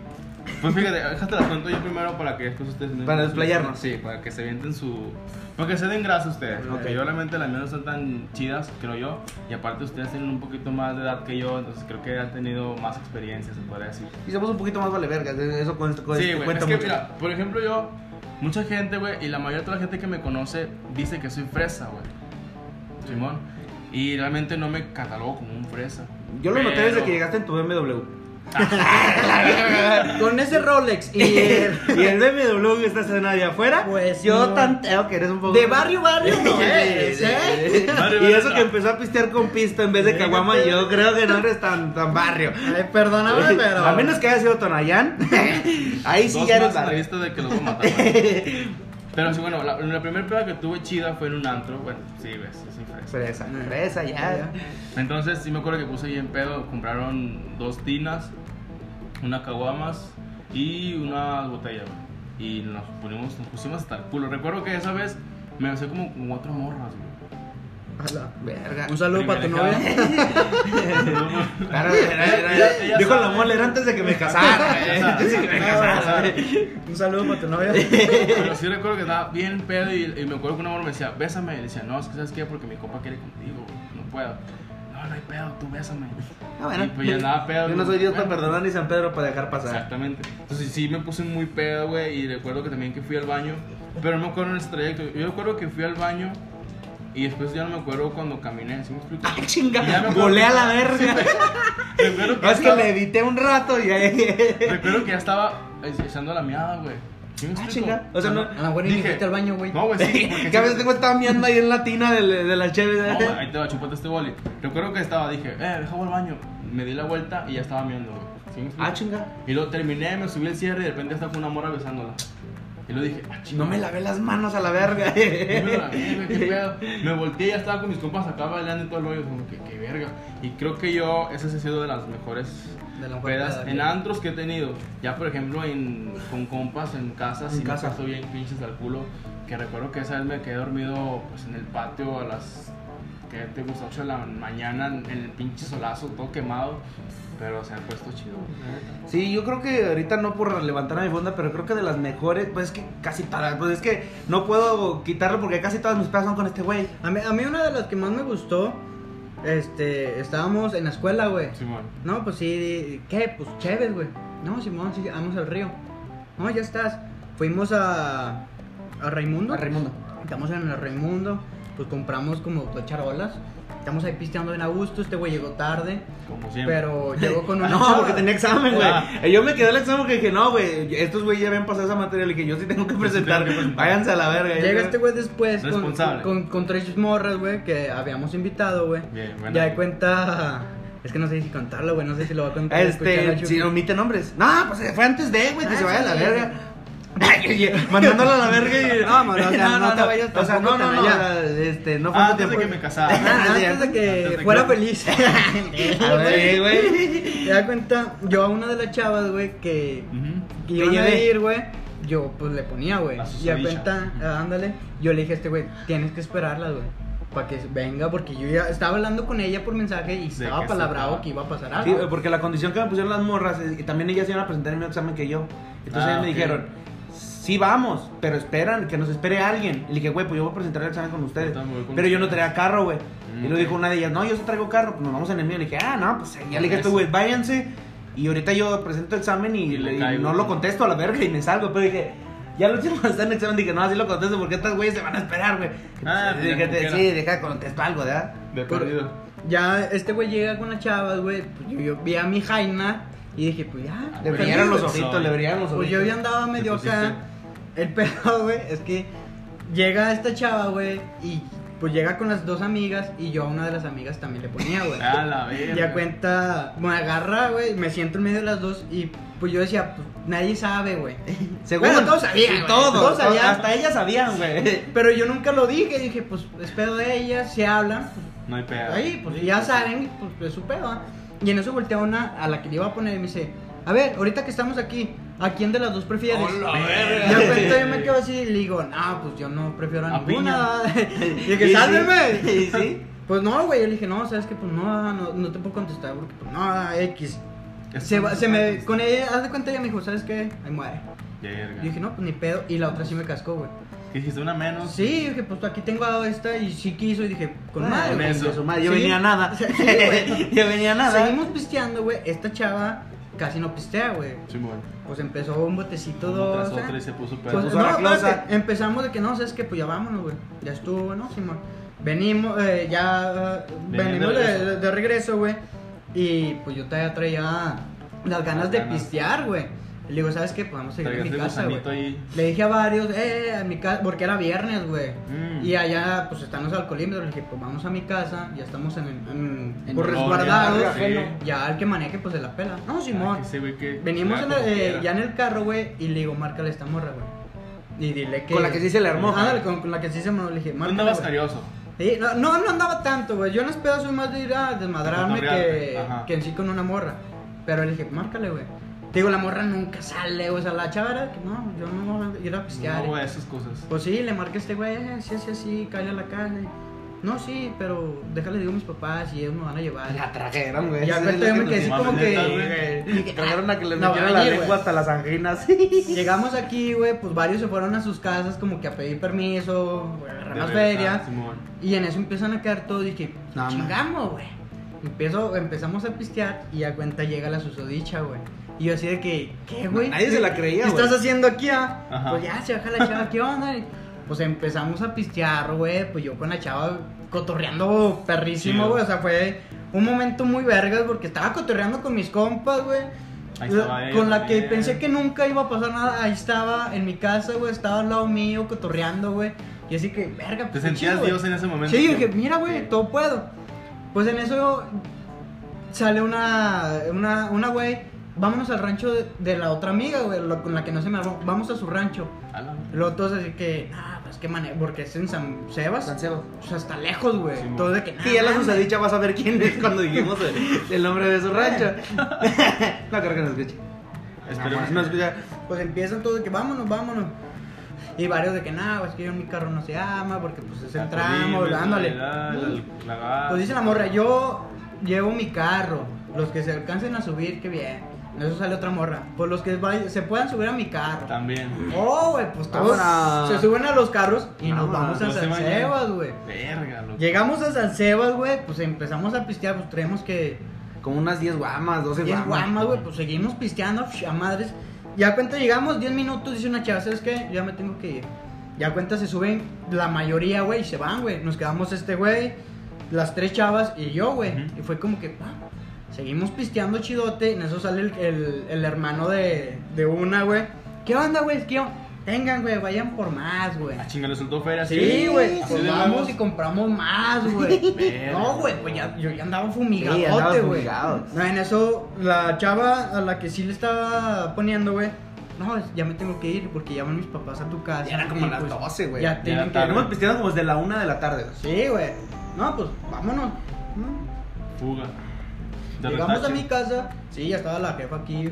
Pues fíjate, déjate la cuento yo primero para que después ustedes... Para desplayarnos. Sí, para que se vienten su... Para que se den grasa ustedes. Ok. Porque yo realmente las mías no son tan chidas, creo yo. Y aparte ustedes tienen un poquito más de edad que yo, entonces creo que han tenido más experiencia, se podría decir. Y somos un poquito más vale vergas. Eso con esto Sí, güey. Es que, mucho. mira, por ejemplo, yo, mucha gente, güey, y la mayoría de toda la gente que me conoce dice que soy fresa, güey. Simón. Y realmente no me catalogo como un fresa. Yo lo noté desde que llegaste en tu BMW. Con ese Rolex y el- y el BMW que está escena de afuera, Pues yo no. tanteo que eres un poco. de barrio barrio no eres, ¿eh? sí. Barrio, Y eso no. que empezó a pistear con pista en vez de caguama, yo creo que no eres tan, tan barrio. Ay, perdóname, pero. A menos que haya sido Tonayán. Ahí sí Dos ya eres en barrio. de que los voy a matar. Pero sí, bueno, la, la primera prueba que tuve chida fue en un antro. Bueno, sí, ves, sí, fresa. Fresa, fresa, ya. Entonces, sí me acuerdo que puse ahí en pedo. Compraron dos tinas, una caguamas y unas botellas, güey. Y nos, ponimos, nos pusimos hasta el culo. Recuerdo que esa vez me hacé como con cuatro morras, güey. Verga. Un saludo para tu novia. Claro, era- era- Ella- ella Dijo la mole, era antes de que me casara. Eh, Antes de que me casara. Un saludo para tu novia. Pero sí recuerdo que estaba bien pedo y, y me acuerdo que una morra me decía, bésame. Y le decía, no, es que sabes qué, porque mi compa quiere contigo, no puedo. No, no hay pedo, tú bésame. Ah, bueno. Y pues ya andaba pedo. Yo no soy Dios para perdonar ni San Pedro para dejar pasar. Exactamente. Entonces sí me puse muy pedo, güey, y recuerdo que también que fui al baño, pero no me acuerdo en ese trayecto. Yo recuerdo que fui al baño y después ya no me acuerdo cuando caminé, ¿sí me explico? ¡Ah, chinga! Ya me acuerdo Volé que- a la verga. Recuerdo que, No, es que estaba- le evité un rato y ahí. recuerdo que ya estaba eh, echando la miada, güey. ¿Sí me Ah, chinga. O sea, no- A lo mejor ni Dije- fuiste al baño, güey. No, güey, sí. porque Que a sí- veces tengo estaba miando ahí en la tina de, de la cheve. No, güey, ahí te va, chupate este boli. Recuerdo que estaba, dije, eh, deja voy al baño. Me di la vuelta y ya estaba miando, güey. ¿Sí me explico? Ah, chinga. Y luego terminé, me subí el cierre y de repente estaba con una morra besándola. Y luego dije, ah. No me lavé las manos a la verga. No me la vi, güey, qué pedo. Me volteé y ya estaba con mis compas acá bailando y todo el rollo. Como que, qué verga. Y creo que yo, esa ha sido de las mejores De la pedas peda, en antros que he tenido. Ya, por ejemplo, en, con compas en casa, En sí casa. me bien pinches al culo. Que recuerdo que esa vez me quedé dormido pues, en el patio a las, que te gusta, 8 de la mañana, en el pinche solazo, todo quemado. Pero se ha puesto chido. Sí, yo creo que ahorita no por levantar a mi fonda, pero creo que de las mejores, pues es que casi todas, pues es que no puedo quitarlo porque casi todas mis pedas son con este güey. A mí, a mí una de las que más me gustó, este, estábamos en la escuela, güey. Simón. No, pues sí, ¿qué? Pues chévere, güey. No, Simón, sí, vamos al río. No, ya estás. Fuimos a, a Raimundo. A Raimundo. Estamos en el Raimundo, pues compramos como dos charolas. Estamos ahí pisteando en a gusto, este güey llegó tarde, Como siempre. pero llegó con una No, chava. porque tenía examen, güey. Ah. Yo me quedé el examen porque dije, no, güey, estos güey ya habían pasado esa materia. Le dije, yo sí tengo que presentar. Váyanse a la verga. Llega este güey después con, Responsable. con, con tres morras, güey, que habíamos invitado, güey. Bien, bueno. Ya de cuenta... Es que no sé si contarlo, güey, no sé si lo va a contar. Este, si omite nombres. No, pues fue antes de, güey, que Ah, se vaya a la sí. verga. Mandándolo a la verga y. No, mano, o sea, no te vayas O sea, no, no, no. Este, no fue Ah, antes de que me casara. Ah, Ah, sí, antes de que fuera feliz. A ver, güey. Te das cuenta, yo a una de las chavas, güey, que, que iban a ir, güey, yo pues le ponía, güey. Y a cuenta, ah, ándale, yo le dije a este güey, tienes que esperarla, güey. Para que venga, porque yo ya estaba hablando con ella por mensaje y estaba palabrado que iba a pasar Sí, algo. güey, porque la condición que me pusieron las morras, es que también ellas iban a presentar el mismo examen que yo. Entonces Ah, ellas me ok. dijeron, sí vamos, pero esperan, que nos espere alguien. Y le dije, güey, pues yo voy a presentar el examen con ustedes. Yo con Pero yo no traía carro, güey. Mm, y lo dijo una de ellas, no, yo sí traigo carro, pues nos vamos en el mío. Le dije, ah, no, pues ya le dije estos güey, váyanse. Y ahorita yo presento el examen y, Y le y no lo contesto a la verga y me salgo. Pero dije, ya lo último está en el examen, dije, no, así lo contesto porque estas güeyes se van a esperar, güey. Ah, Entonces, dije, como quiera. sí, deja contesto algo, ¿verdad? De perdido. Ya este güey llega con las chavas, güey. Pues yo, yo vi a mi Jaina y dije, pues ya. Le brillaron los ojitos, le brillaron los Pues ojitos. yo ya andaba medio acá. El pedo, güey, es que llega esta chava, güey, y pues llega con las dos amigas y yo a una de las amigas también le ponía, güey. A la verga. Ya cuenta, me agarra, güey, me siento en medio de las dos y pues yo decía, pues nadie sabe, güey. Según Bueno, todos sabían, Sí, todos, Todos sabían. Hasta ellas sabían, güey. Pero yo nunca lo dije, dije, pues es pedo de ellas, si hablan, pues No hay pedo. ahí, pues ya saben, pues es su pedo. ¿ah? Y en eso voltea una a la que le iba a poner y me dice, a ver, ahorita que estamos aquí, ¿a quién de las dos prefieres? Hola, Y de repente yo me quedo así y le digo, no, pues yo no prefiero a, A ninguna. y Y dije, sí, sálveme. y sí. Pues no, güey, yo le dije, no, sabes que pues no, no, no te puedo contestar porque pues no, X. Se, va- se me, con ella, haz de cuenta, ella me dijo, ¿sabes qué? Ahí muere. Yo dije, no, pues ni pedo. Y la otra sí me cascó, güey. ¿Qué dijiste? ¿Una menos? Sí, dije, pues aquí tengo a esta y sí quiso. Y dije, con Ah, madre, güey. Yo Sí. venía nada. Sí. Yo venía nada. Seguimos pisteando, güey. Esta chava casi no pistea, güey. Simón. Pues empezó un botecito Uno dos. tras otro y se puso Pues, puso no, la espérate, empezamos de que no, sabes que pues ya vámonos, güey. Ya estuvo, ¿no? Simón. Venimos, eh, ya Venían de venimos de, regreso. de- de regreso, güey. Y pues yo todavía traía las ganas de ganas. pistear, güey. Le digo, ¿sabes qué? Pues vamos a seguir en mi casa, güey. Le dije a varios, eh, a mi casa, porque era viernes, güey. Mm. Y allá, pues están los alcoholímetros. Le dije, pues vamos a mi casa, ya estamos en, en, En el resguardados. sí. Ya el que maneje, pues se la pela. No, Simón. Ah, que que Venimos en el- eh, ya en el carro, güey, y le digo, márcale esta morra, güey. Y dile que. Con la que sí se le armó. Ándale, con, con la que sí se me le dije, márcale. andabas güey". carioso. Sí, no, no, no andaba tanto, güey. Yo en las pedas soy más de ir a desmadrarme que, que en sí con una morra. Pero le dije, márcale, güey. Te Digo, la morra nunca sale. O sea, la chava era que no, yo no voy a ir a pistear. No, güey, esas cosas. Pues sí, le marqué a este güey, eh, sí, sí, sí, cállate a la calle. No, sí, pero déjale, digo a mis papás y ellos me van a llevar. La trajeron, güey. Ya es yo me quedé así como que. Trajeron a que le no, metieran la lengua hasta las anginas. Llegamos aquí, güey, pues varios se fueron a sus casas como que a pedir permiso, güey, a agarrar las ferias. Y en eso empiezan a quedar todos y dije, No, chingamos, güey. Empiezo, empezamos a pistear y a cuenta llega la susodicha, güey. Y yo así de que, ¿qué, güey? Nadie se la creía, ¿Qué güey. estás haciendo aquí, ah? Ajá. Pues ya, se baja la chava, ¿qué onda? Y, Pues empezamos a pistear, güey. Pues yo con la chava cotorreando perrísimo, Chido. güey. O sea, fue un momento muy vergas porque estaba cotorreando con mis compas, güey. Ahí estaba La- ella Con la que pensé que nunca iba a pasar nada, ahí estaba en mi casa, güey, estaba al lado mío cotorreando, güey. Y así que, verga, ¿Te pues, sentías chido, güey. Dios en ese momento? Sí, yo dije, mira, güey, todo puedo. Pues en eso sale una, una, una güey, vámonos al rancho de, de la otra amiga, güey, lo- con la que no se me habló. Vamos a su rancho. A la- Y luego todos así que, ah, pues qué manera, porque es en San Sebas. San Sebas. O sea, está lejos, güey. Sí, todo de que, Sí, ya la susadicha vas a ver quién es cuando dijimos el, el nombre de su rancho. no creo que nos escuche. Esperemos. No, no escucha. Pues empiezan todos de que vámonos, vámonos. Y varios de que nada, es que yo en mi carro no se ama porque pues es el tramo, dándole. Pues dice la morra, yo llevo mi carro. Los que se alcancen a subir, qué bien. Eso sale otra morra. Pues los que se puedan subir a mi carro. También. Oh, güey, pues todos Vámonos. se suben a los carros y nos Vámonos, vamos a no se San vayan. Sebas, güey. Verga, loco. Llegamos a San Sebas, güey, pues empezamos a pistear, pues creemos que Como unas 10 guamas, 12 10 guamas. guamas, güey, pues seguimos pisteando psh, a madres. Ya cuenta llegamos 10 minutos, dice una chava, ¿sabes qué? Ya me tengo que ir. Ya cuenta se suben la mayoría, güey, y se van, güey. Nos quedamos este güey, las tres chavas y yo, güey. Ujú. Y fue como que, ah, seguimos pisteando chidote. En eso sale el, el- el hermano de, de una, güey. ¿Qué onda, güey? ¿Qué onda? Tengan, güey, vayan por más, güey. Chinga, le soltó feria. Sí, güey, pues vamos y compramos más, güey. No, güey, pues ya, yo ya andaba fumigadote, güey. no, en eso, la chava a la que sí le estaba poniendo, güey, no, ya me tengo que ir porque llaman mis papás a tu casa. Ya era como y, las pues, 12, güey. Ya Ya tienen era que... tarde. Tenemos pisteando como desde la 1 de la tarde. güey. Sí, güey. No, pues vámonos. Fuga. Llegamos a retache. mi casa, sí, ya estaba la jefa aquí.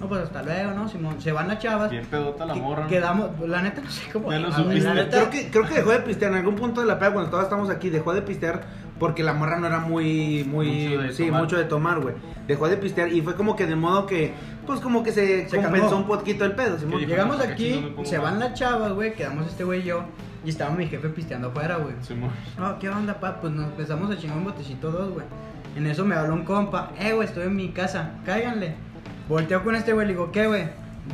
No, pues hasta luego, ¿no, Simón? Se van las chavas. Bien pedota la morra. ¿no? Quedamos, la neta no sé cómo. Supiste. la neta- Creo que, creo que dejó de pistear en algún punto de la peda cuando todos estamos aquí. Dejó de pistear porque la morra no era muy, muy, Mucho de sí, tomar. mucho de tomar, güey. Dejó de pistear y fue como que de modo que, pues como que se, Se compensó calmó. un poquito el pedo, Simón. Llegamos ¿Para qué aquí, se van las chavas, güey, quedamos este güey y yo. Y estaba mi jefe pisteando afuera, güey. Simón. No, ¿qué onda, pa? Pues nos empezamos a chingar un botecito dos, güey. En eso me habló un compa. Eh, güey, estoy en mi casa, cáiganle. Volteo con este güey, le digo, ¿qué, güey?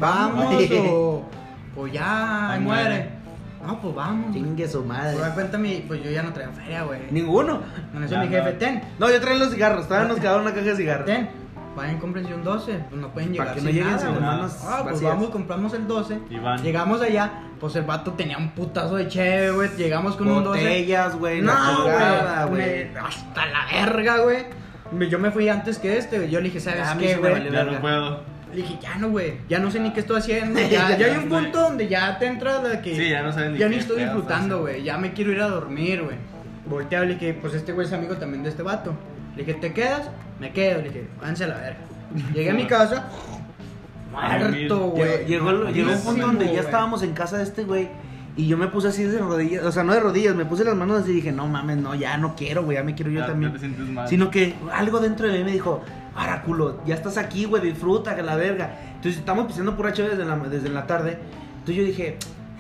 ¿Vamos o...? Pues ya, muere. muere. No, pues vamos. Chingue su Pues da madre. cuenta mi... Pues yo ya no traía feria, güey. Ninguno. En eso Ya mi jefe, no. ten, No, yo traía los cigarros. Todavía nos quedaba una caja de cigarros. ten. Vayan, cómprense un 12. Pues no pueden llegar Para que no sin lleguen nada, sin Ah, pues vacías. vamos, compramos el 12. Y van. Llegamos allá, pues el vato tenía un putazo de cheve, güey. Llegamos con un 12. Botellas, güey. la No, güey. Hasta la verga, güey. Yo me fui antes que este, güey. Yo le dije, ¿sabes qué, güey? Ya verga. no puedo. Le dije, ya no, güey. Ya no sé ni qué estoy haciendo. Ya, ya hay un punto donde ya te entra la que. Sí, ya no saben ni Ya ni estoy disfrutando, güey. Ya me quiero ir a dormir, güey. Volteaba y le dije, pues este güey es amigo también de este vato. Le dije, ¿te quedas? Me quedo. Le dije, váyanse a la verga. Llegué a mi casa. Muerto, güey. Llegó, llegó, llegó un punto donde ya estábamos en casa de este güey Y yo me puse así de rodillas, o sea, no de rodillas, me puse las manos así y dije, no mames, no, ya no quiero, güey, ya me quiero yo Ya- ya también. te sientes mal. Sino que algo dentro de mí me dijo, ahora culo, ya estás aquí, güey, disfruta, que la verga. Entonces estamos pisando pura chévere desde la, desde la tarde. Entonces yo dije,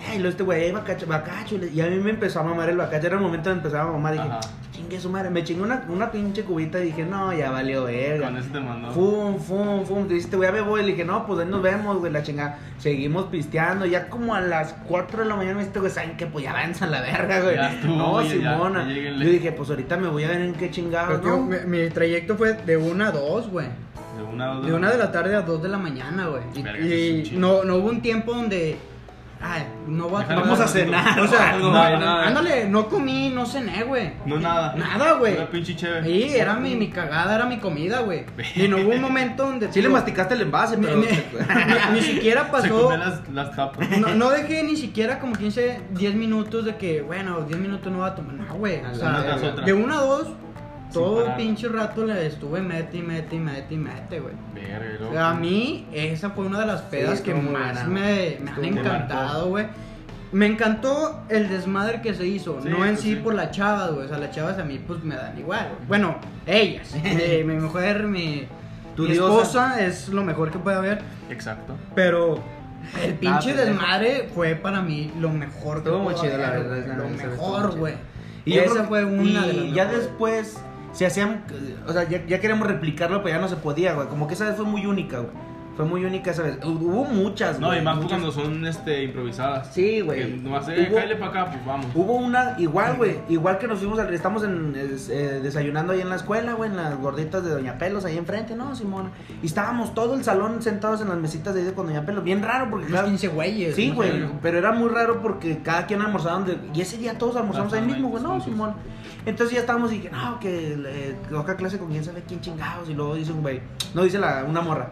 ay, lo este güey, bacacho, bacacho. Y a mí me empezó a mamar el bacacho. Era el momento de empezar a mamar. Dije, Ajá. chingue su madre. Me chingué una, una pinche cubita y dije, no, ya valió verga. Con ese te mandó. Fum, fum, fum. Dice, este güey, ya me voy. Le dije, no, pues ahí nos vemos, güey, la chingada. Seguimos pisteando. Ya como a las 4 de la mañana me dice, este güey, ¿saben qué? Pues ya avanza la verga, güey. Ya estuvo, no, oye, Simona. ya. Yo dije, pues ahorita me voy a ver en qué Pero, tío, ¿no? mi, mi trayecto fue de una a dos, güey. De una a dos De una de la tarde a dos de la mañana, güey. Y, Verga, y eso no, no hubo un tiempo donde. Ay, no voy a Déjalo, Vamos a cenar. O sea, algo, no, no, ¿no? ándale, no comí, no cené, güey. No nada. Nada, güey. Una pinche chévere. Sí, era mi, mi cagada, era mi comida, güey. Y no hubo un momento donde. Sí le masticaste el envase, ni, pero... ni- ni- ni siquiera Se pasó. comió las, las tapas. No, no dejé ni siquiera como 15, 10 minutos de que, bueno, 10 minutos no va a tomar. No, güey. O sea, otra. de una a dos, todo pinche rato le estuve mete y mete y mete y mete, güey. Verga, O sea, A mí, esa fue una de las pedas que más me, me han encantado, güey. Me encantó el desmadre que se hizo, Sí, no en pues sí, sí. por las chavas, güey. O sea, las chavas a mí, pues me dan igual. güey. Bueno, ellas. Eh, mi mujer, mi, Tu mi esposa es lo mejor que puede haber. Exacto. Pero el pinche desmadre fue para mí lo mejor que muy chido, la haber, verdad, Lo mejor, güey. Y esa fue una y de las ya mejores. después se hacían, o sea, ya, ya queríamos replicarlo, pero ya no se podía, güey. Como que esa vez fue muy única. Fue muy única esa vez. Hu- Hubo muchas, No, güey, y más muchas. cuando son este, improvisadas. Sí, güey. Que nomás, eh, para acá, pues vamos. Hubo una, igual, güey, igual que nos fuimos, al, estamos en, eh, desayunando ahí en la escuela, güey, en las gorditas de Doña Pelos, ahí enfrente, ¿no, Simona? Y estábamos todo el salón sentados en las mesitas de ahí con Doña Pelos, bien raro, porque Unos cada- 15 güeyes. Sí, no güey, pero era muy raro porque cada quien almorzaba donde... Y ese día todos almorzamos ahí mismo, güey, no. Simón. Entonces ya estábamos y que, no, que eh, toca clase con quién sabe quién chingados. Y luego dice un güey, no, dice la, una morra,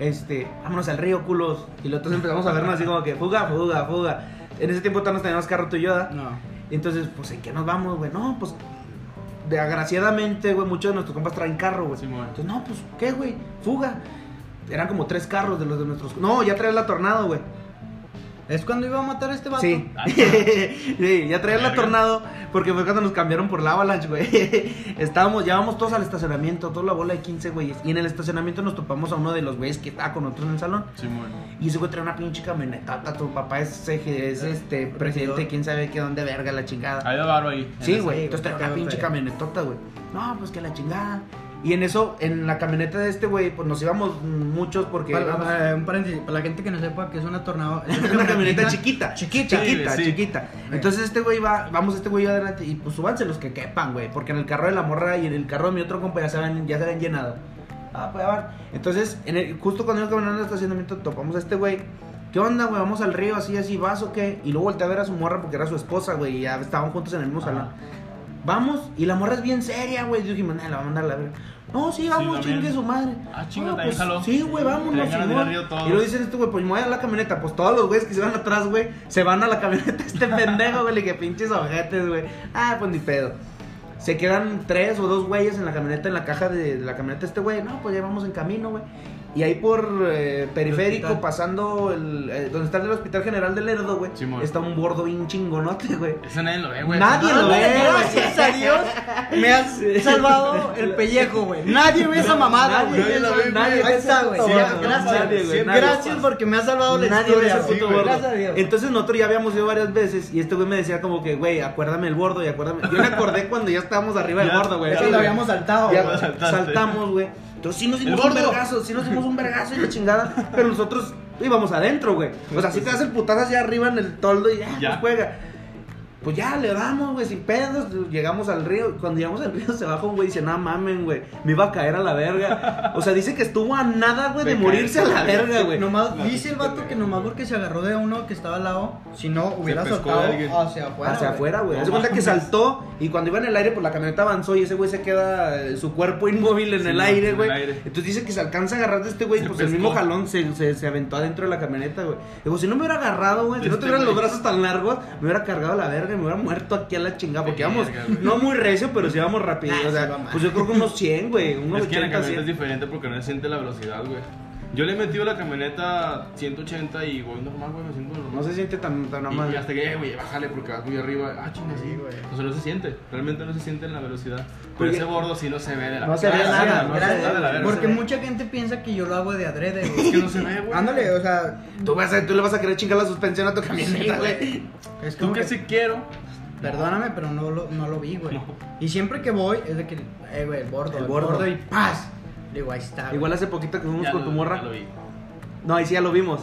este, vámonos al río, culos. Y luego entonces empezamos a vernos así como que, fuga, fuga, fuga. En ese tiempo todavía nos teníamos carro tú y yo, ¿da? No. Entonces, pues, ¿en qué nos vamos, güey? No, pues, de agraciadamente, güey, muchos de nuestros compas traen carro, güey. Simón. Entonces, no, pues, ¿qué, güey? Fuga. Eran como tres carros de los de nuestros... No, ya traía la tornado, güey. ¿Es cuando iba a matar a este vato? Sí. Ah. sí, ya traía la tornado porque fue cuando nos cambiaron por la avalanche, güey. Estábamos, llevamos todos al estacionamiento, toda la bola de 15 güeyes. Y en el estacionamiento nos topamos a uno de los güeyes que estaba con nosotros en el salón. Simón. Y ese güey trae una pinche camionetata. Tu papá es, es este presidente, quién sabe qué, dónde verga la chingada. De barro ahí. Sí, güey. Entonces trae está una pinche camionetota, güey. No, pues que la chingada. Y en eso, en la camioneta de este güey, pues nos íbamos muchos porque. Para, íbamos- para- un paréntesis, para la gente que no sepa que es una tornado. es una camioneta chiquita, Chiquita. chiquita, Sí, chiquita. Entonces este güey va, vamos este güey adelante y pues súbanse los que quepan, güey, porque en el carro de la morra y en el carro de mi otro compa ya se habían, ya se habían llenado. Ah, pues ya van. Entonces, en el- justo cuando íbamos caminando al estacionamiento topamos a este güey. ¿Qué onda, güey? Vamos al río, así, así, ¿vas o qué? Y luego volteé a ver a su morra porque era su esposa, güey, y ya estaban juntos en el mismo salón. Vamos, y la morra es bien seria, güey. Yo dije, "Nah, la va a mandar a la verga. No, sí, vamos, chingue su madre. Ah, chinga, también pues. Sí, güey, vámonos. Y luego dicen este güey, pues me voy a la camioneta. Pues todos los güeyes que se van atrás, güey, se van a la camioneta. Este pendejo, güey, le que pinches ojetes, güey. Ah, pues ni pedo. Se quedan tres o dos güeyes en la camioneta, en la caja de, de la camioneta este güey. No, pues ya vamos en camino, güey. Y ahí por eh, periférico, pasando el, eh, donde está el Hospital General del Lerdo, güey, está un bordo bien chingonote, güey. Ese nadie lo ve, güey. Nadie lo no- ve, güey. Gracias a Dios me has salvado el pellejo, güey. Nadie ve esa mamada, Nadie güey. ve esa- Nadie nadie Ahí ve está, ese güey. puto Ya, gordo. Gracias, Nadie, güey, nadie. Gracias porque me has salvado la Nadie ve historia. ese puto güey. bordo. Gracias a Dios. Entonces nosotros ya habíamos ido varias veces y este güey me decía como que, güey, acuérdame el bordo y acuérdame. Yo me acordé cuando ya estábamos arriba del bordo, güey. Eso Sí, lo habíamos saltado, güey. saltamos, güey. Entonces sí nos dimos un vergazo, sí nos dimos un vergazo y la chingada, pero nosotros íbamos adentro, güey. O sea, si te das el putazo hacia arriba en el toldo y ya, Ya. pues juega. Pues ya le damos, güey, sin pedos. Llegamos al río. Cuando llegamos al río se baja un güey y dice, no mamen, güey. Me iba a caer a la verga. O sea, dice que estuvo a nada, güey, de De morirse a la verga, güey. Nomás, dice el vato que nomás porque se agarró de uno que estaba al lado, si no hubiera alguien. hacia afuera. hacia afuera, güey. De cuenta que saltó y cuando iba en el aire, pues la camioneta avanzó y ese güey se queda eh, su cuerpo inmóvil en Sí, el no, aire, güey. Entonces dice que se alcanza a agarrar de este güey, pues el mismo jalón se, se, se aventó adentro de la camioneta, güey. Digo, si no me hubiera agarrado, güey, si no Este tuvieran los brazos tan largos, me hubiera cargado a la verga y me hubiera muerto aquí a la chingada. Porque Verga, íbamos, güey. no muy recio, pero sí íbamos rápido. Ah, o sea, va mal. pues yo creo que unos 100, güey. Unos Es que en la 80, camioneta es 100. diferente porque no se siente la velocidad, güey. Yo le he metido la camioneta 180 y voy normal, güey, me siento normal. No se siente tan, tan Y- amable. Y, hasta que, eh, güey, bájale porque vas muy arriba. Ah, chinga, sí, güey. O sea, no se siente. Realmente no se siente en la velocidad. Pero ese bordo sí no se ve de la no se ve nada, no se ve la verga. Porque mucha gente piensa que yo lo hago de adrede, Es güey. que no se ve, güey. Ándale, o sea, Tú, vas a- tú le vas a querer chingar la suspensión a tu camioneta, güey. es Tú como que que, sí quiero. perdóname, pero no lo, no lo vi, güey. No. Y siempre que voy, es de que, eh, güey, el bordo, El el bordo. bordo, y ¡paz! Digo, ahí está. Igual hace poquito que fuimos Ya con lo- tu morra. ya lo vi. No, ahí sí ya lo vimos.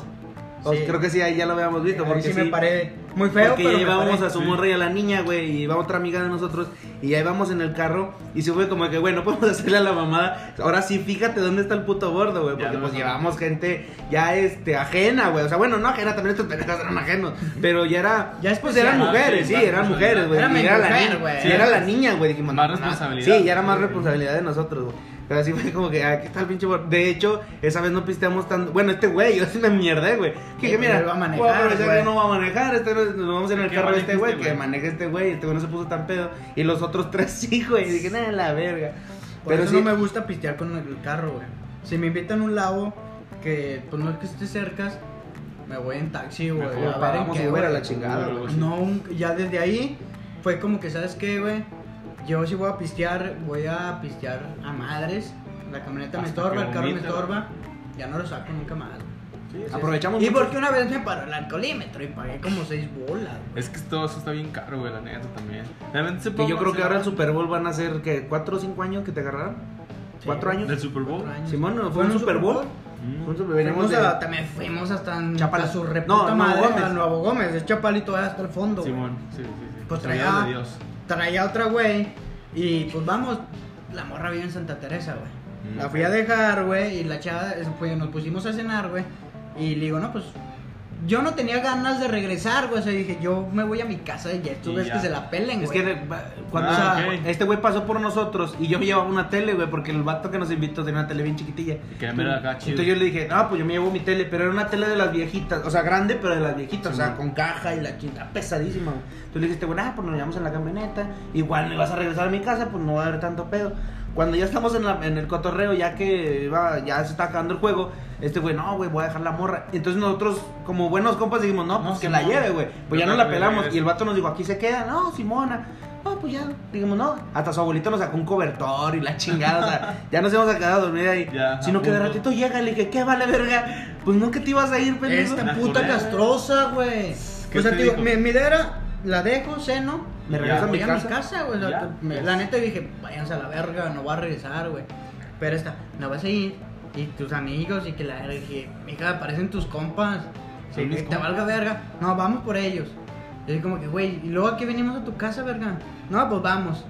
O- Sí. Creo que sí, ahí ya lo habíamos visto. Ahí Porque sí sí, me paré muy feo, porque pero ya llevábamos a su morra y a la niña, güey, y iba otra amiga de nosotros, y ahí vamos en el carro, y se fue como que, güey, no podemos hacerle a la mamada. Ahora sí, fíjate dónde está el puto bordo, güey, Ya porque no pues llevamos gente ya, este, ajena, güey. O sea, bueno, no ajena, también estos pendejos eran ajenos, pero ya era, Ya es pues especial. eran mujeres, sí, eran mujeres, güey. Era era la mujer, niña, güey. sí, era la niña, güey, dijimos, Más responsabilidad. Sí, ya era más responsabilidad de nosotros, güey. Pero así fue como que, ah, ¿qué tal pinche? De hecho, esa vez no pisteamos tan. Bueno, este güey, yo sí me mierdé, güey. Que dije, pues, mira, él va a manejar, güey. que no va a manejar, este no- nos vamos en el Que carro de este güey, este que güey. maneje este güey, este güey no se puso tan pedo. Y los otros tres sí, güey. Y dije, nada, la verga. Por Pero eso sí, no me gusta pistear con el carro, güey. Si me invitan a un lado que pues no es que esté cerca, me voy en taxi, güey. A ver en qué, a güey. la chingada, güey. güey. No, ya desde ahí fue como que, ¿sabes qué, güey? Yo si voy a pistear, voy a pistear a madres. La camioneta me Hasta estorba, que el carro me estorba. Ya no lo saco nunca más. Sí, sí, Aprovechamos Y mucho. porque una vez me paró el alcoholímetro y pagué como seis bolas, güey. Es que todo eso está bien caro, güey, la neta también. Realmente se Que puede yo creo que ahora el Super Bowl van a ser, que ¿Cuatro o cinco años que te agarraron? ¿Cuatro años? ¿Del Super Bowl? Cuatro años. Simón, ¿no? ¿fue ¿Fue un Super Bowl? Mm. Fue un Super- veníamos Fuimos de- a- también fuimos hasta en Chapala. su No, reputa Nuevo madre, Gómez. a Nuevo Gómez, es todavía hasta el fondo. güey. Simón, sí, sí, sí. Pues traía, de Dios. Traía otra güey y pues vamos, la morra vive en Santa Teresa, güey. Mm. La fui a dejar, güey, y la chava, fue, nos pusimos a cenar, güey. Y le digo, no, pues yo no tenía ganas de regresar, güey. O sea, dije, yo me voy a mi casa y ya tú Y ves que se la pelen, Es güey. que re- va- cuando Ah, o sea, ok. este güey pasó por nosotros y yo me llevaba una tele, güey, porque el vato que nos invitó tenía una tele bien chiquitilla. querían ver acá chido. Entonces yo le dije, no, pues yo me llevo mi tele, pero era una tele de las viejitas, o sea, grande, pero de las viejitas, Sí, o sea, man. con caja y la chingada pesadísima. güey. Entonces le dije, este güey, ah, pues nos llevamos en la camioneta, igual me vas a regresar a mi casa, pues no va a haber tanto pedo. Cuando ya estamos en, la- en el cotorreo, ya que va, ya se está acabando el juego, este güey, no, güey, voy a dejar la morra. Entonces nosotros, como buenos compas, dijimos, no, pues No, que la lleve, güey. Pues Yo ya no la pelamos. Y el vato nos dijo, aquí se queda, no, Simona. No, pues ya, dijimos, no. Hasta su abuelito nos sacó un cobertor y la chingada, o sea, ya nos íbamos a quedar a dormir ahí. Ya, Sino que de ratito llega y le dije, ¿qué vale, verga? Pues no que te ibas a ir, pendejo. Esta puta culera. castrosa, güey. ¿Qué O sea, te digo, mi, mi idea era, la dejo, ceno, Me Ya. regreso a mi casa. mi casa, güey. Ya. me- la neta dije, váyanse a la verga, no voy a regresar, güey. Pero esta, no vas a ir. Y tus amigos, y que la verga. Dije, mija, parecen tus compas. Sí, que te compas. valga verga. No, vamos por ellos. Y como que, güey, ¿y luego aquí venimos a tu casa, verga? No, pues vamos.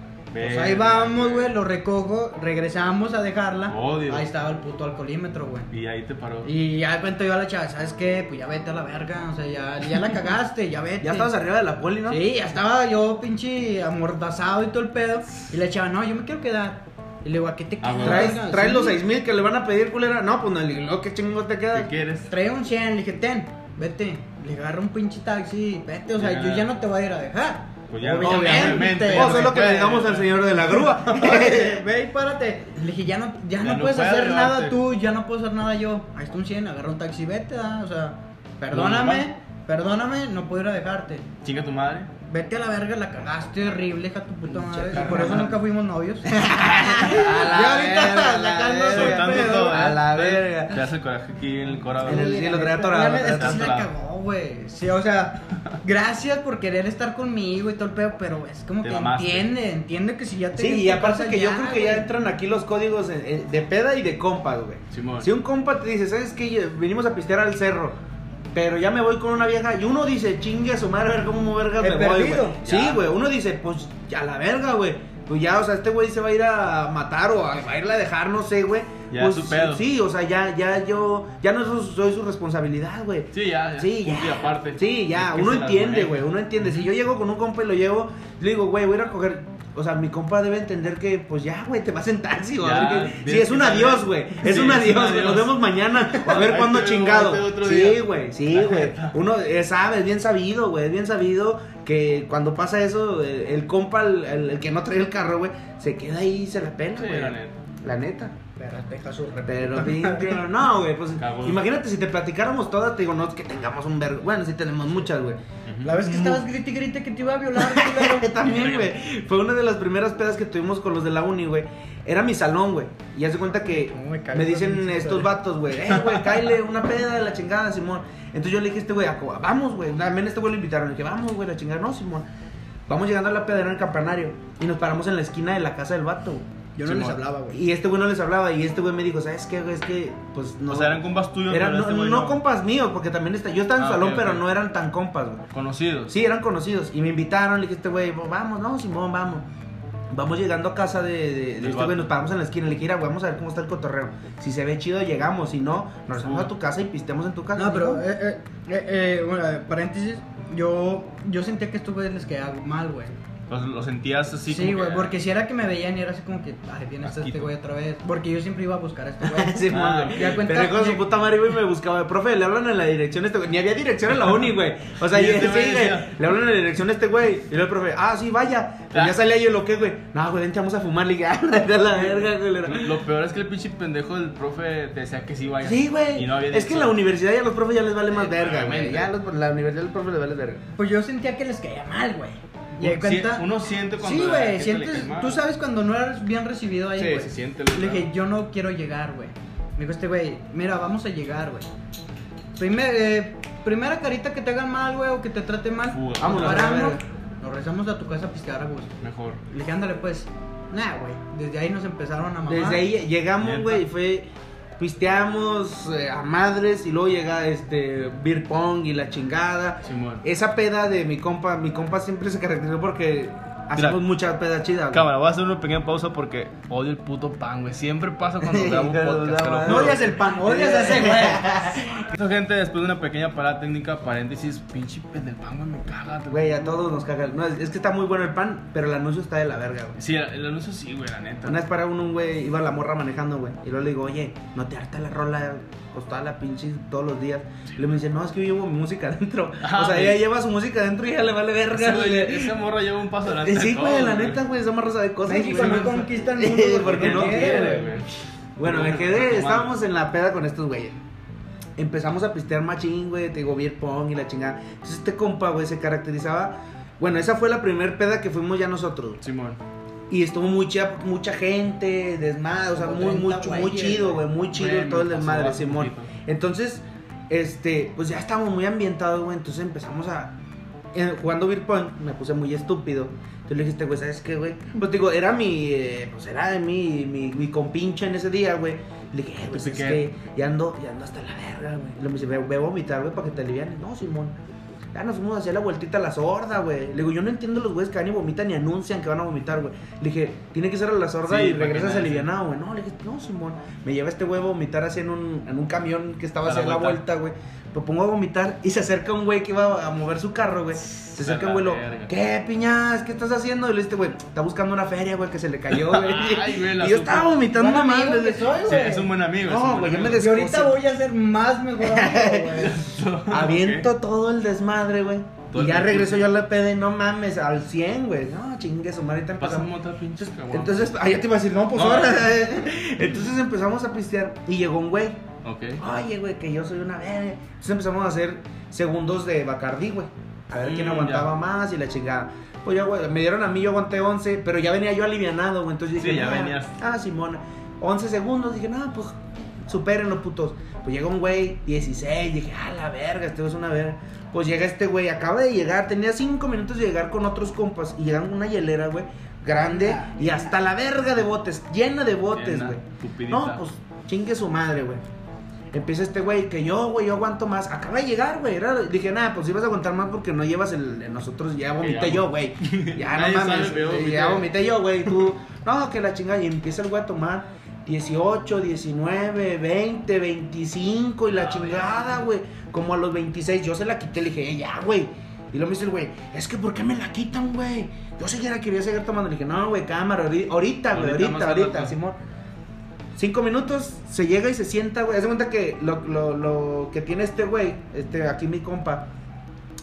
Pues ahí vamos, güey. lo recojo, regresamos a dejarla. Odio. Ahí estaba el puto alcoholímetro, güey. Y ahí te paró. Y ya cuento yo a la chava, ¿sabes qué? Pues ya vete a la verga, o sea, ya, ya la cagaste, ya vete. Ya estabas arriba de la poli, ¿no? Sí, ya estaba yo pinche amordazado y todo el pedo. Y la chava, no, yo me quiero quedar. Y le digo, ¿a qué te Ah, quedas? ¿Traes, traes Sí. los seis mil que le van a pedir, culera? No, pues no, le digo, "No, ¿qué chingos te queda? ¿Qué quieres? Trae un 100, le dije, ten, vete. Le agarro un pinche taxi, vete, o sea, Ya. yo ya no te voy a ir a dejar. Pues ya, Obviamente. ya no es lo que le digamos al señor de la grúa. Ve y párate. Le dije, ya no, ya Ya no, no puedes hacer llevarte. nada tú, ya no puedo hacer nada yo. Ahí está un 100, agarra un taxi, vete, ah, o sea, perdóname, perdóname, no puedo ir a dejarte. Chinga tu madre. Vete a la verga, la cagaste horrible, hija tu puta madre. Y por eso nunca fuimos novios. A Ya ahorita verga, a la sacando su todo. A la verga. Te hace el coraje aquí en el corazón. En el- sí, lo traía La atorado, neta, lo Es que sí la cagó, güey. Sí, o sea, gracias por querer estar conmigo y todo el pedo, pero es como Te que entiende, entiende que si ya te. Sí, y aparte que yo creo que ya entran aquí los códigos de peda y de compas, güey. Si un compa te dice, ¿sabes qué? Venimos a pistear al cerro. Pero ya me voy con una vieja y uno dice, chingue a su madre, a ver cómo vergas He me voy, güey. Sí, güey. Uno dice, pues a la verga, güey. Pues ya, o sea, este güey se va a ir a matar o a, va a irle a dejar, no sé, güey. Ya, pues, su pedo. Sí, o sea, ya, ya yo, ya no soy, soy su responsabilidad, güey. Sí, ya. ya. Sí, ya. aparte. Sí, ya. Es que Uno entiende, güey. Uno entiende. Si yo llego con un compa y lo llevo, le digo, güey, voy a ir a coger. O sea, mi compa debe entender que, pues ya, güey, te vas en taxi. Qué- tienes Sí, es un adiós, güey. Es un adiós, güey. Nos vemos mañana. A ver cuándo chingado. Sí, güey. Sí, güey. Uno eh, sabe, es bien sabido, güey. Es bien sabido que cuando pasa eso, eh, el compa, el, el- el que no trae el carro, güey, se queda ahí y se la pela, Sí, güey. la neta. La neta. Pero deja su Pero no, güey, pues imagínate si te platicáramos todas, te digo, no es que tengamos un vergo. Bueno, sí tenemos muchas, güey. La vez que estabas grite y grite que te iba a violar. También, güey. Fue una de las primeras pedas que tuvimos con los de la uni, güey. Era mi salón, güey. Y hace cuenta que No me dicen estos vatos, güey. Eh, güey, cáile una peda de la chingada, Simón. Entonces yo le dije a este güey, "A co- vamos, güey. También este güey lo invitaron. Le dije, vamos, güey, la chingada. No, Simón. Vamos llegando a la pedera en el campanario. Y nos paramos en la esquina de la casa del vato, güey. Yo no Sí, les hablaba, güey. Y este güey no les hablaba. Y este güey me dijo, ¿sabes qué, güey? Es que, pues no. O sea, eran compas tuyos, Eran- pero no, este güey no compas míos, porque también está. Yo estaba en Ah, su salón, pero no eran tan compas, güey. Conocidos. Sí, eran conocidos. Y me invitaron, le dije a este güey, vamos, no, Simón, vamos. Vamos llegando a casa de, de- de Del este güey, nos paramos en la esquina. Le dije, güey, vamos a ver cómo está el cotorreo. Si se ve chido, llegamos. Si no, nos vamos a tu casa y pisteamos en tu casa. No, pero, eh, eh, eh, eh, bueno, eh, paréntesis, yo, yo sentía que estos güeyes les quedaba mal, güey. Los- Lo, sentías así Sí, güey, que- porque si era que me veían y era así como que, ay, viene este, este Asquito. güey otra vez. Porque yo siempre iba a buscar a este güey. Simón, Ah, güey. ya cuenta- Pero de su puta madre, güey, me buscaba. Profe, le hablan en la dirección a este güey. Ni había dirección en la uni, güey. O sea, Y y este sí, güey Le hablan en la dirección a este güey. Y luego el profe, ah, sí, vaya. Pues ya salía yo lo que, güey. No, güey, vente, vamos a fumar. Le dije, ah, a la verga, güey. Lo, lo peor es que el pinche pendejo del profe te decía que sí vaya. Sí, güey. Y no había es que en la universidad ya a los profes ya les vale más Sí, verga, güey. Ya a los, la universidad los profes les vale verga. Pues yo sentía que les caía mal, güey. Y ahí Uno cuenta. uno siente cuando Sí, güey, sientes. Tú sabes cuando no eres bien recibido ahí, Sí, güey. se siente, Le dije, yo no quiero llegar, güey. Me dijo este güey, mira, vamos a llegar, güey. Primer, eh, primera carita que te hagan mal, güey, o que te trate mal. Fuga. nos paramos, nos rezamos a tu casa a pistear a gusto. Mejor. Le dije, ándale, pues. Nah, güey. Desde ahí nos empezaron a mamar. Desde ahí llegamos, güey, y fue. Pisteamos eh, a madres y luego llega este beer pong y la chingada. Simón. Esa peda de mi compa, mi compa siempre se caracterizó porque hacemos muchas pedas chidas. güey. Cámara, voy a hacer una pequeña pausa porque odio el puto pan, güey. Siempre pasa cuando grabo un podcast. No odias el pan, odias a ese güey. Esto, gente, después de una pequeña parada técnica, paréntesis, pinche pen del pan, güey, me caga. Güey, a todos nos caga. No, es, que está muy bueno el pan, pero el anuncio está de la verga, güey. Sí, el anuncio sí, güey, la neta. Una vez para uno, un güey, iba la morra manejando, güey. Y luego le digo, oye, ¿no te harta la rola? Pues toda la pinche todos los días. Y le me dice, no, es que yo llevo mi música adentro. Ah, o sea, güey. ella lleva su música adentro y ella le vale verga. Ese, güey, esa morra lleva un paso adelante. Eh, Sí, güey, la neta, güey, esa morra sabe cosas. México no conquista el Sí, mundo porque no quiere, güey. Bueno, me quedé, estábamos en la peda con estos güeyes. Empezamos a pistear machín, güey, te digo, beer pong y la chingada. Entonces este compa, güey, se caracterizaba... Bueno, esa fue la primer peda que fuimos ya nosotros. Simón. Y estuvo muy chida, mucha gente, desmadre, o sea, muy, 30 muy, chido, güey. muy chido Bueno, todo el desmadre, Simón. Entonces, este, pues ya estábamos muy ambientados, güey, entonces empezamos a... jugando beer pong, me puse muy estúpido. Entonces le dijiste, güey, ¿sabes qué, güey? Pues digo, era mi, eh, pues era mi, mi, mi compinche en ese día, güey. Le dije, eh, pues es que ya ando, ya ando hasta la verga, güey. Le dice, ve, ve a vomitar, güey, para que te alivianes. No, Simón. Ya nos fuimos a hacer la vueltita a la sorda, güey. Le digo, yo no entiendo los güeyes que van y vomitan y anuncian que van a vomitar, güey. Le dije, tiene que ser a la sorda Sí, y regresas alivianado, güey. No, le dije, no, Simón. Me lleva este güey a vomitar así en un, en un camión que estaba haciendo la vuelta, güey. Lo pongo a vomitar y se acerca un güey que iba a mover su carro, güey. Se acerca un güey, lo. ¿qué piñas? ¿Qué estás haciendo? Y le dice, güey, está buscando una feria, güey, que se le cayó, güey. Ay, güey, la y yo estaba vomitando mal. amigo desde- soy, Sí, es un buen amigo. No, güey, yo me amigo. Y ahorita voy a ser más mejor amigo, güey. Aviento todo el desmadre, güey. Y ya regreso yo a la PD, no mames, al 100, güey. No, chingue su madre, Pasa empezamos. Entonces, ah, ya te iba a decir, no, pues No. ahora. Entonces empezamos a pistear y llegó un güey. Oye, güey, que yo soy una verga. Entonces empezamos a hacer segundos de Bacardí, güey. A ver quién Mm, aguantaba ya. más y la chingada. Pues ya, güey, me dieron a mí, yo aguanté 11, pero ya venía yo alivianado, güey. Entonces Sí, dije, ya "Ah, venías. Ah, Simona. 11 segundos, dije, no, pues supérenlo, putos. Pues llega un güey, 16, dije, ah, la verga, este es una verga. Pues llega este güey, acaba de llegar, tenía 5 minutos de llegar con otros compas y llegan una hielera, güey, grande y hasta la verga de botes, llena de botes, güey. No, pues chingue su madre, güey. Empieza este güey, que yo, güey, yo aguanto más. Acaba de llegar, güey. Dije, nada, pues ibas a aguantar más porque no llevas el. Nosotros ya vomité yo, güey. Ya no mames. sabe, eh, ya vomité yo, güey. Tú, no, que la chingada. Y empieza el güey a tomar 18, 19, 20, 25 y la A chingada, güey. Como a los 26, yo se la quité, le dije, "Eh, ya, güey. Y luego me dice el güey, es que ¿por qué me la quitan, güey? Yo siquiera quería seguir tomando. Le dije, no, güey, cámara, ahorita, güey, Ahorita, ahorita, ahorita. Simón. Cinco minutos, se llega y se sienta, güey. Haz de cuenta que lo, lo, lo que tiene este güey, este, aquí mi compa,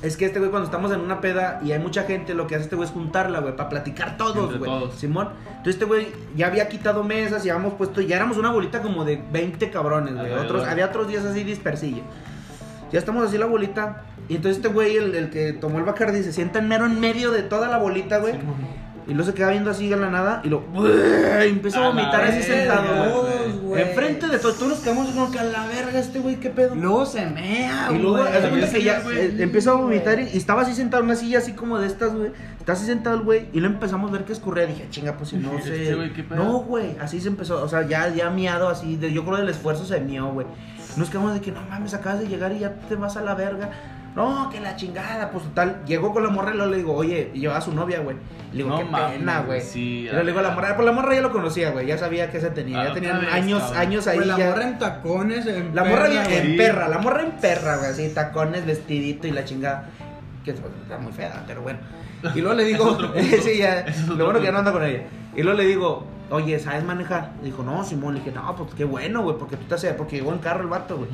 Es que este güey, cuando estamos en una peda y hay mucha gente, lo que hace este güey es juntarla, güey, para platicar todos, güey. todos. Simón. Entonces, este güey ya había quitado mesas y habíamos puesto, ya éramos una bolita como de 20 cabrones, güey. Otros, había otros días así dispersillo. Ya estamos así la bolita. Y entonces este güey, el, el que tomó el Bacardi, se sienta en mero en medio de toda la bolita, güey. Y luego se queda viendo así en la nada y lo y empieza a A vomitar así sentado, güey. Enfrente de todos, todos nos quedamos como que a la verga este güey, qué pedo. Luego se mea, Y luego, güey. haz de cuenta que ya eh, empezó a vomitar y, y estaba así sentado en una silla así como de estas, güey. Está así sentado el güey y lo empezamos a ver que escurría. Dije, chinga, pues si no Este sé. ¿qué pedo? no, güey, así se empezó. O sea, ya, ya miado así. de- yo creo del esfuerzo se mió, güey. Nos quedamos de que no mames, acabas de llegar y ya te vas a la verga. No, que la chingada, pues total. Llegó con la morra y luego le digo, oye, y llevaba a su novia, güey. Le digo, No qué pena, güey. sí, y luego le digo a la morra, pues la morra ya lo conocía, güey. Ya sabía que se tenía. Ah, ya tenían otra vez, años, cabrón. años ahí. Güey, la ya. morra en tacones, en La morra perra, en perra, la morra en perra, güey, así, tacones, vestidito y la chingada. Que pues, está muy fea, pero bueno. Y luego le digo, sí, ya, lo bueno que ya no anda con ella. Y luego le digo, oye, ¿sabes manejar? Dijo, no, Simón, le dije, no, pues qué bueno, güey, porque tú te haces, porque llegó en carro el vato, güey.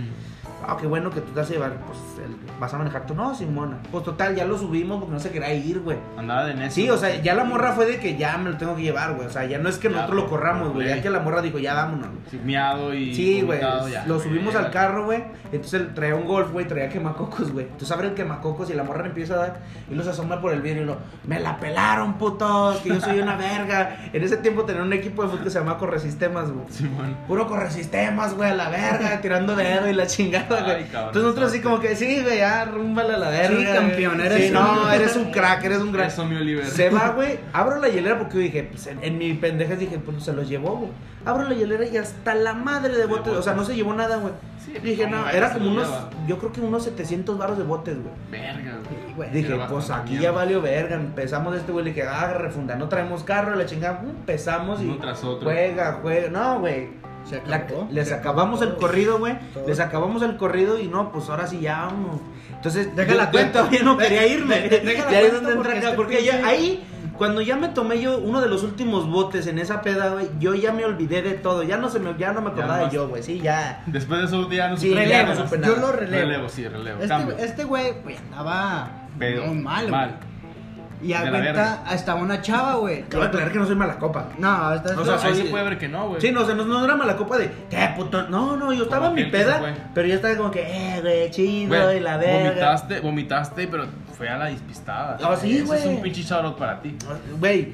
Ah, qué bueno que tú te vas a llevar, pues, el- vas a manejar tú. No, Simona. Pues total, ya lo subimos porque no se quería ir, güey. Andaba de necio. Sí, o sea, ya la morra fue de que ya me lo tengo que llevar, güey. O sea, ya no es que Ya, nosotros lo corramos, güey. Ya que la morra dijo, ya vámonos, miado y. Sí, güey. Lo subimos al carro, güey. Entonces él traía un golf, güey. Traía quemacocos, güey. Entonces abre el quemacocos y la morra le empieza a dar. Y los asoma por el vidrio y lo. Me la pelaron, putos. Que yo soy una verga. En ese tiempo tenía un equipo de fútbol que se llama Corresistemas, güey. Simón. Puro Corresistemas, güey, a la verga. tirando dedo y la chingada, Güey. Entonces nosotros así como que, sí, güey, ya, rúmbale a la verga. Sí, campeón, eres Sí, un- no, eres un crack, eres un gran. Eso, mi Oliver. Se va, güey. Abro la hielera porque yo dije, pues en, en mi pendeja dije, pues se los llevó, güey. Abro la hielera y hasta la madre de botes. O sea, no se llevó nada, güey. Sí, dije, ¿cómo no, era como lo unos, lleva? yo creo que unos 700 baros de botes, güey. Verga, güey. Dije, pues aquí mierda. ya valió verga. Empezamos este güey, le dije, ah, refunda, no traemos carro, la chingada. Empezamos y. Uno tras otro. Juega, juega. No, güey. Se La- acabó. les Se acabamos acabó el corrido, güey. Les acabamos el corrido y no, pues ahora sí ya vamos. Entonces, Deja yo- la yo cuenta. todavía no quería irme. de- de- deja la cuenta donde porque entra acá. este Porque ya ahí, cuando ya me tomé yo uno de los últimos botes en esa peda, güey, yo ya me olvidé de todo. Ya no se me, ya no me Ya acordaba de yo, güey. Sí, ya. Después de eso ya no Sí, supe ya nada Yo lo relevo. Relevo, sí, relevo. Este, este güey, pues andaba Pedo. muy. Mal. Y a De la cuenta, verga. estaba una chava, güey. Te voy a aclarar que no soy mala copa. No, esta O sea, Ahí soy- se puede ver que no, güey. Sí, no, o sea, no, no era mala copa de, ¿qué puto? No, no, yo estaba en mi peda, pero ya estaba como que, eh, güey, chido y la verga. Vomitaste, vomitaste, pero fue a la despistada. Ah, sí, Ese güey. Es un pinche shoutout para ti. Güey,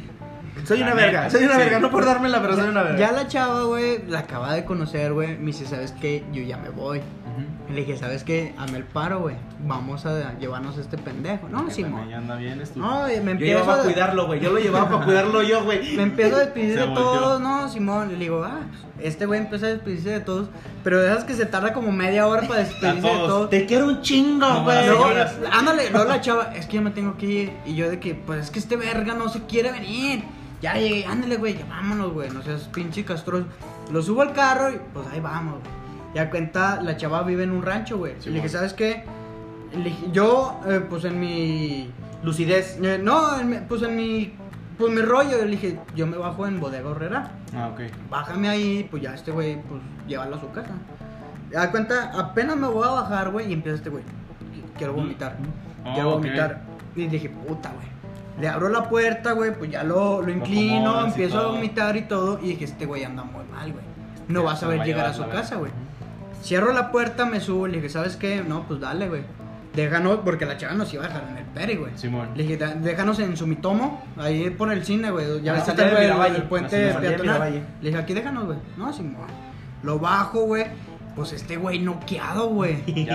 soy La una neta, verga, soy una sí. verga, no por dármela, pero soy una verga. Ya la chava, güey, la acaba de conocer, güey. Me dice, ¿sabes qué? Yo ya me voy. Ujú. Y le dije, ¿sabes qué? Hazme el paro, güey. Vamos a llevarnos a este pendejo. No, Simón. también anda bien, tu- No, y me Yo empiezo llevaba a a cuidarlo, güey, yo lo llevaba para cuidarlo yo, güey. Me empiezo a despedir de todos, no, Simón. Y le digo, ah, pues, este güey empieza a despedirse de todos. Pero de esas que se tarda como media hora para despedirse de todos. Te quiero un chingo, güey. señoras. ándale, luego la chava, es que yo me tengo que ir. Y yo de que, pues es que este verga no se quiere venir. Ya llegué, ándale, güey, ya vámonos, güey. No seas pinche castroso. Lo subo al carro y pues ahí vamos, güey. Ya cuenta, la chava vive en un rancho, güey. Sí, y le dije. ¿sabes qué? Le dije, yo, eh, pues en mi. Lucidez. eh, no, en mi- pues en mi. Pues mi rollo, le dije, yo me bajo en Bodega Horrera. Ah, ok. Bájame ahí, pues ya este güey, pues llévalo a su casa. Da cuenta, apenas me voy a bajar, güey, y empieza este güey. Quiero vomitar. Oh, Quiero vomitar. Y dije, puta, güey. Le abro la puerta, güey, pues ya lo, lo inclino, acomodas empiezo a vomitar y todo. Y dije, este güey anda muy mal, güey. No Ya va a a llegar a su casa, güey. Cierro la puerta, me subo, le dije, ¿sabes qué? No, pues dale, güey. Déjanos, porque la chava nos iba a dejar en el peri, güey. Simón. Le dije, "Da- déjanos en Sumitomo, ahí por el cine, güey. Ya ves el, puente peatonal. Le dije, aquí déjanos, güey. No, Simón. Lo bajo, güey. Pues este güey noqueado, güey.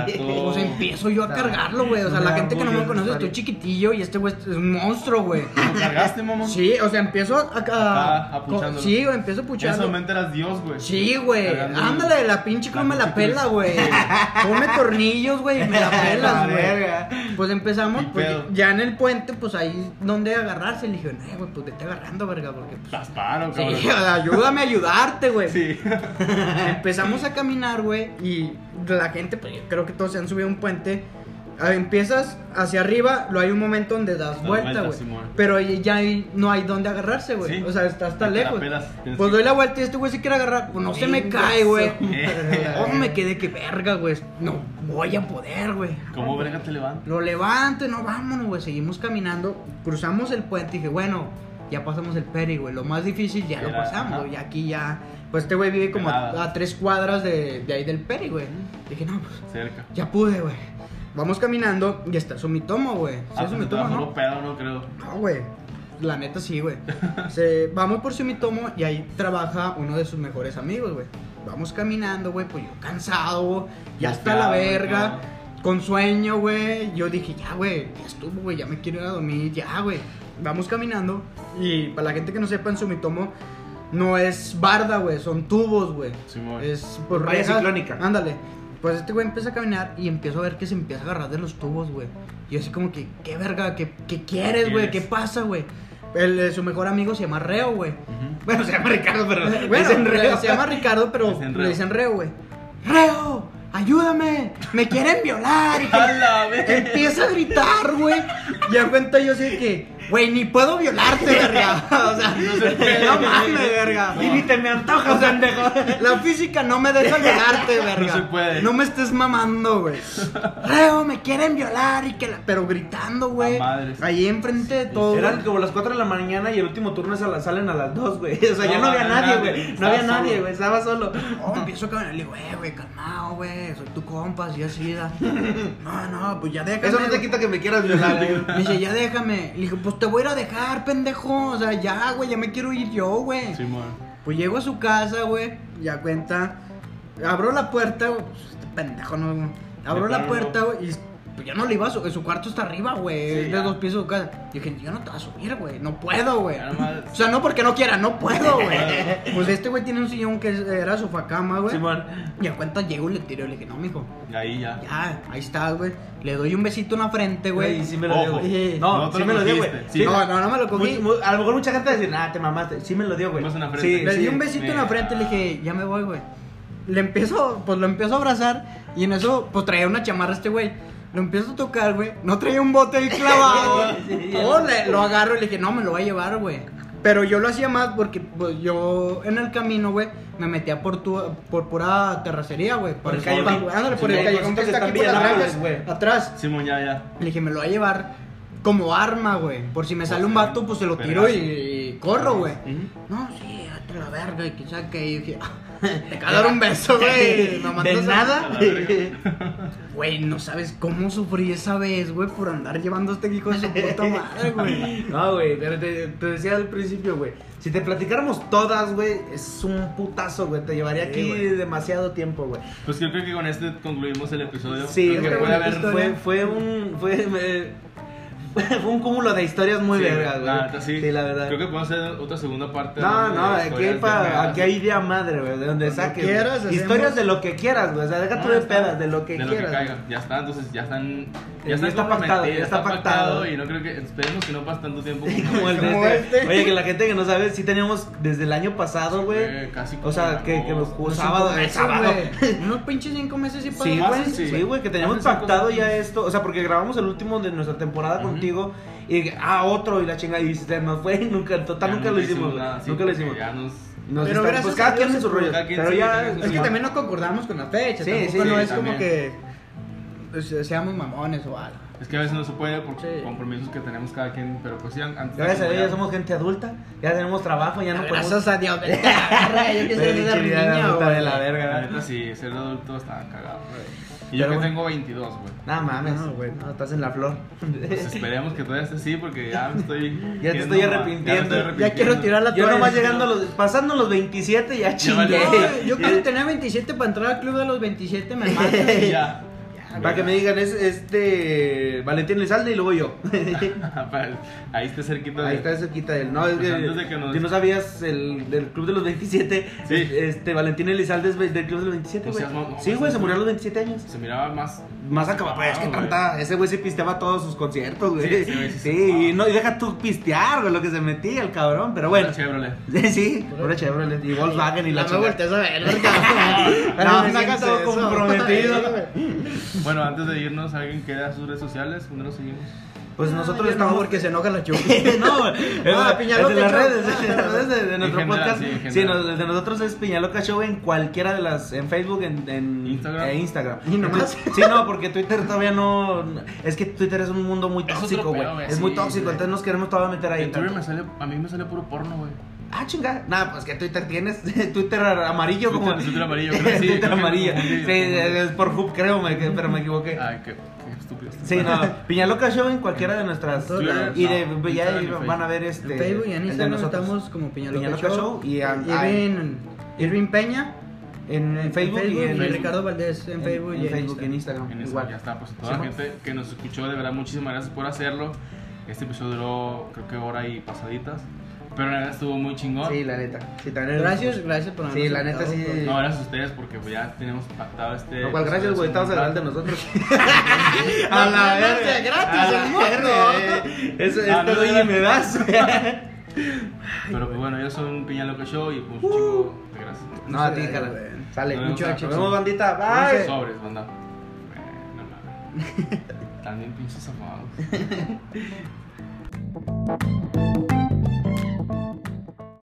Pues empiezo yo a cargarlo, güey. O sea, la gente que no me conoce, estoy chiquitillo y este güey es un monstruo, güey. ¿Lo cargaste, mamón? Sí, o sea, empiezo a. a- Ah, apuchándolo. sí, güey, empiezo a En ese pucharlo. momento eras Dios, güey. Sí, güey. Ándale, la pinche cruz me la pinche pela, güey. Ponme tornillos, güey, y me la pelas, La güey. Pues empezamos, pues ya en el puente, pues ahí donde agarrarse. Le dije, no, güey, pues vete agarrando, verga, porque pues. Estás paro, Sí, cabrón. ayúdame a ayudarte, güey. Sí. Empezamos a caminar, güey, y la gente, pues yo creo que todos se han subido a un puente. empiezas hacia arriba, lo hay un momento donde das vuelta, güey. Pero ya hay- no hay donde agarrarse, güey. Sí. O sea, está hasta Te la lejos. pelas, Pues doy la vuelta y este güey se quiere agarrar. Pues no se me cae, güey. Oh, me quedé que verga, güey. No voy a poder, güey. ¿Cómo verga te levantas? Lo levanto y no, vámonos, güey. Seguimos caminando. Cruzamos el puente y dije, bueno, ya pasamos el peri, güey. Lo más difícil ya lo pasamos. ajá. Y aquí ya. Pues este güey vive como a, a tres cuadras de, de ahí del peri, güey. Dije, no, pues Cerca. ya pude, güey. Vamos caminando y está Sumitomo, güey. ¿Sí Ah, es pues Sumitomo, bajó no? pedo, no creo. No, güey. La neta sí, güey. Vamos por Sumitomo y ahí trabaja uno de sus mejores amigos, güey. Vamos caminando, güey, pues yo cansado, güey, ya está la verga, con sueño, güey. Yo dije, ya, güey, ya estuvo, güey, ya me quiero ir a dormir, ya, güey. Vamos caminando y para la gente que no sepa, en Sumitomo no es barda, güey, son tubos, güey. Simón. Es por Valla rejas. ciclónica. Ándale. Pues este güey empieza a caminar y empiezo a ver que se empieza a agarrar de los tubos, güey. Y yo así como que, ¿qué verga? ¿Qué, qué quieres, güey? ¿Qué pasa, güey? El, eh, su mejor amigo se llama Reo, güey. Bueno, se llama Ricardo, pero. Eh, Bueno, dicen Reo. se llama Ricardo, pero le dicen Reo, güey. ¡Reo! ¡Ayúdame! ¡Me quieren violar! Y que ¡A la verga! empieza a gritar, güey. Ya cuenta yo de que, güey, ni puedo violarte, verga. O sea, no mames, verga. Y ni te me antoja, O sea, pendejo. La física no me deja violarte, verga. se puede. No me estés mamando, güey. Reo, me quieren violar y que la... Pero gritando, güey. Ahí enfrente de todo. Eran como las 4 de la mañana y el último turno es a la- salen a las 2, güey. O sea, ya No, no había no, nadie, güey. No había nadie, güey. Estaba solo. Oh, empiezo a caminar. Le digo, eh, güey, calmado, güey. Soy tu compa, así así. da. No, no, pues ya déjame. Eso no te quita que me quieras violar, güey. Me dice, ya déjame. Le dije, pues te voy a ir a dejar, pendejo. O sea, ya, güey, ya me quiero ir yo, güey. Simón. Pues llego a su casa, güey. Ya cuenta. Abro la puerta, güey. Pues, este pendejo, no. Abro la puerta, güey. Y pues ya no le iba a subir. Su cuarto está arriba, güey. Sí, es de ya. dos pisos su casa. Y dije, yo no te voy a subir, güey. No puedo, güey. O sea, no porque no quiera, no puedo, güey. pues este güey tiene un sillón que era sofacama, güey. Simón. Y a cuenta llego y le tiro. Le dije, no, mijo. Y ahí ya. Ya, ahí estás, güey. Le doy un besito en la frente, Güey, güey. sí me lo dio, güey. No, No, te sí lo me lo dio, güey. Sí. No, no, no me lo cogí. Muy- muy- a lo mejor mucha gente va a decir, nah, te mamaste. Sí me lo dio, güey. Más en la frente. Sí, Le sí. di un besito en la frente y le dije, ya me voy, güey. Le empiezo, pues lo empiezo a abrazar y en eso, pues traía una chamarra este güey. Lo empiezo a tocar, güey. No traía un bote ahí clavado. Oh, le- lo agarro y le dije, no, me lo voy a llevar, güey. Pero yo lo hacía más porque pues, yo en el camino, güey, me metía por tu, por pura terracería, güey. Por el el callejón. Ándale, por el por callejón que está aquí por granjas, güey. atrás. Simón, ya, ya. Le dije, me lo voy a llevar como arma, güey. Por si me sale un vato, pues se lo tiro y, corro, güey. No, sí, hazte la verga y que saque. Y dije, "Ah, te acabo de dar un beso, güey. Me De nada. Güey, no sabes cómo sufrí esa vez, güey, por andar llevando a este hijo de su puta madre, güey. No, güey, pero te, te decía al principio, güey. Si te platicáramos todas, güey, es un putazo, güey. Te llevaría Sí, aquí demasiado tiempo, güey. Pues yo creo que con este concluimos el episodio. Sí, Creo que puede haber. fue, fue un. Fue, me- fue un cúmulo de historias muy Sí, vergas, güey. la neta, sí. la verdad. Creo que podemos hacer otra segunda parte. No, no, de aquí hay, pa- vergas. aquí hay idea madre, güey, de donde saques. quieras, Historias de lo que quieras, güey. O sea, deja No, tú de pedas, de lo que de lo quieras. que caiga. Ya está, entonces ya están. Ya Ya, están está pactado, ya está pactado. Y no creo que. Esperemos que no pase tanto tiempo Como el de Como este. este. Oye, que la gente que no sabe, sí teníamos desde el año pasado, güey. Güey, casi O sea, que, que los jugó sábado, cinco eh, sábado. Unos pinches cinco meses y Sí, Ah, güey, sí, sí, güey, que teníamos pactado ya esto, o sea, porque grabamos el último de nuestra temporada Ujú. Contigo y ah, otro y la chinga y se nos fue y nunca, en total Ya nunca lo hicimos, nada, sí, nunca lo hicimos. Ya nos. Nos Pero está- gracias pues cada quien en su rollo, pero sí, ya Es que también no concordamos con la fecha. Sí, tampoco sí, no es como también. que pues, seamos mamones o algo. Es que a veces no se puede por Sí. compromisos que tenemos cada quien. Pero pues sí, antes. de Gracias a como Dios ya somos gente adulta, ya tenemos trabajo, ya no podemos Gracias a Dios, la yo que soy de la La verga. neta, sí, ser adulto está cagado. Y yo Pero que bueno. tengo 22, güey. No mames, No, güey. no, estás en la flor. Pues esperemos que todavía esté así porque ya me estoy. Ya te estoy arrepintiendo. me estoy Ya quiero tirar la Yo nomás llegando a los, pasando los 27 ya chingué. No, yo cuando tenía 27 para entrar al club de los 27 me matan. Ya. Para que me digan, es este Valentín Elizalde y luego yo. Ahí está cerquita. de- Ahí está cerquita del. No, es Pues que, de nos- si no sabías el del Club de los 27. Sí. Este, Valentín Elizalde es del Club de los 27, O güey. sea, no, no, sí, no, güey, no, se murió a los 27 años. Se miraba más. Más acabado, pues es que Ah, güey. tanta. Ese güey se pisteaba todos sus conciertos, güey. Sí, sí Sí, y, no, y deja tú pistear, güey, lo que se metía el cabrón. Pero bueno. Chevrolet. Sí, pura Chevrolet y Volkswagen y la No me chingada. voltees a ver. No, me eso. comprometido. Bueno, antes de irnos, ¿alguien quiere sus redes sociales? ¿Dónde nos seguimos? Pues nosotros Yo estamos No, porque se enoja la chupi. no, es, Ah, es de las redes, es de, las redes de- nuestro general, podcast. sí, Sí, no, el de nosotros es Piñaloca Show en cualquiera de las, en Facebook, en, en Instagram. e Instagram. ¿Y nomás? Sí, no, porque Twitter todavía no, es que Twitter es un mundo muy Es tóxico, güey. güey, Es muy sí, tóxico, güey. entonces nos queremos todavía meter ahí. En Twitter me sale, a mí me sale puro porno, güey. Ah, chinga. Nada, pues que Twitter tienes. Twitter amarillo Twitter- como. Twitter amarillo, creo sí, Twitter amarillo. Sí, es por Hub, creo, me- pero me equivoqué. Ay, qué, qué estúpido. Sí, no. Piñaloca Show en cualquiera de nuestras. Twitter, y de, no, ya Instagram van a ver este. En Facebook y en Instagram nosotros. estamos como Piñaloca, Piñaloca Show. Show y a- Irving, Irving Peña. En, en Facebook, y en, y Ricardo Valdés en, Facebook y en Facebook y en Instagram. Instagram. En igual. ya está, pues toda Sí, la gente que nos escuchó, de verdad, muchísimas gracias por hacerlo. Este episodio duró, creo que hora y pasaditas. Pero la verdad estuvo muy chingón. Sí, la neta. Sí, también Gracias, gracias por Sí, la neta sí. No, gracias a ustedes porque pues, ya tenemos pactado este. No, cual gracias, güey. Estamos adelante de nosotros. No, a la verga. de gratis, A la el eh. Eso, Ah, este y me das. Pero pues bueno, yo soy un Piña Loco Show y pues un chico de gracias. No, a ti, cara. Sale. Mucho. Nos vemos, bandita. Bye. Sobres, banda. Bueno, mames. También pinches amados.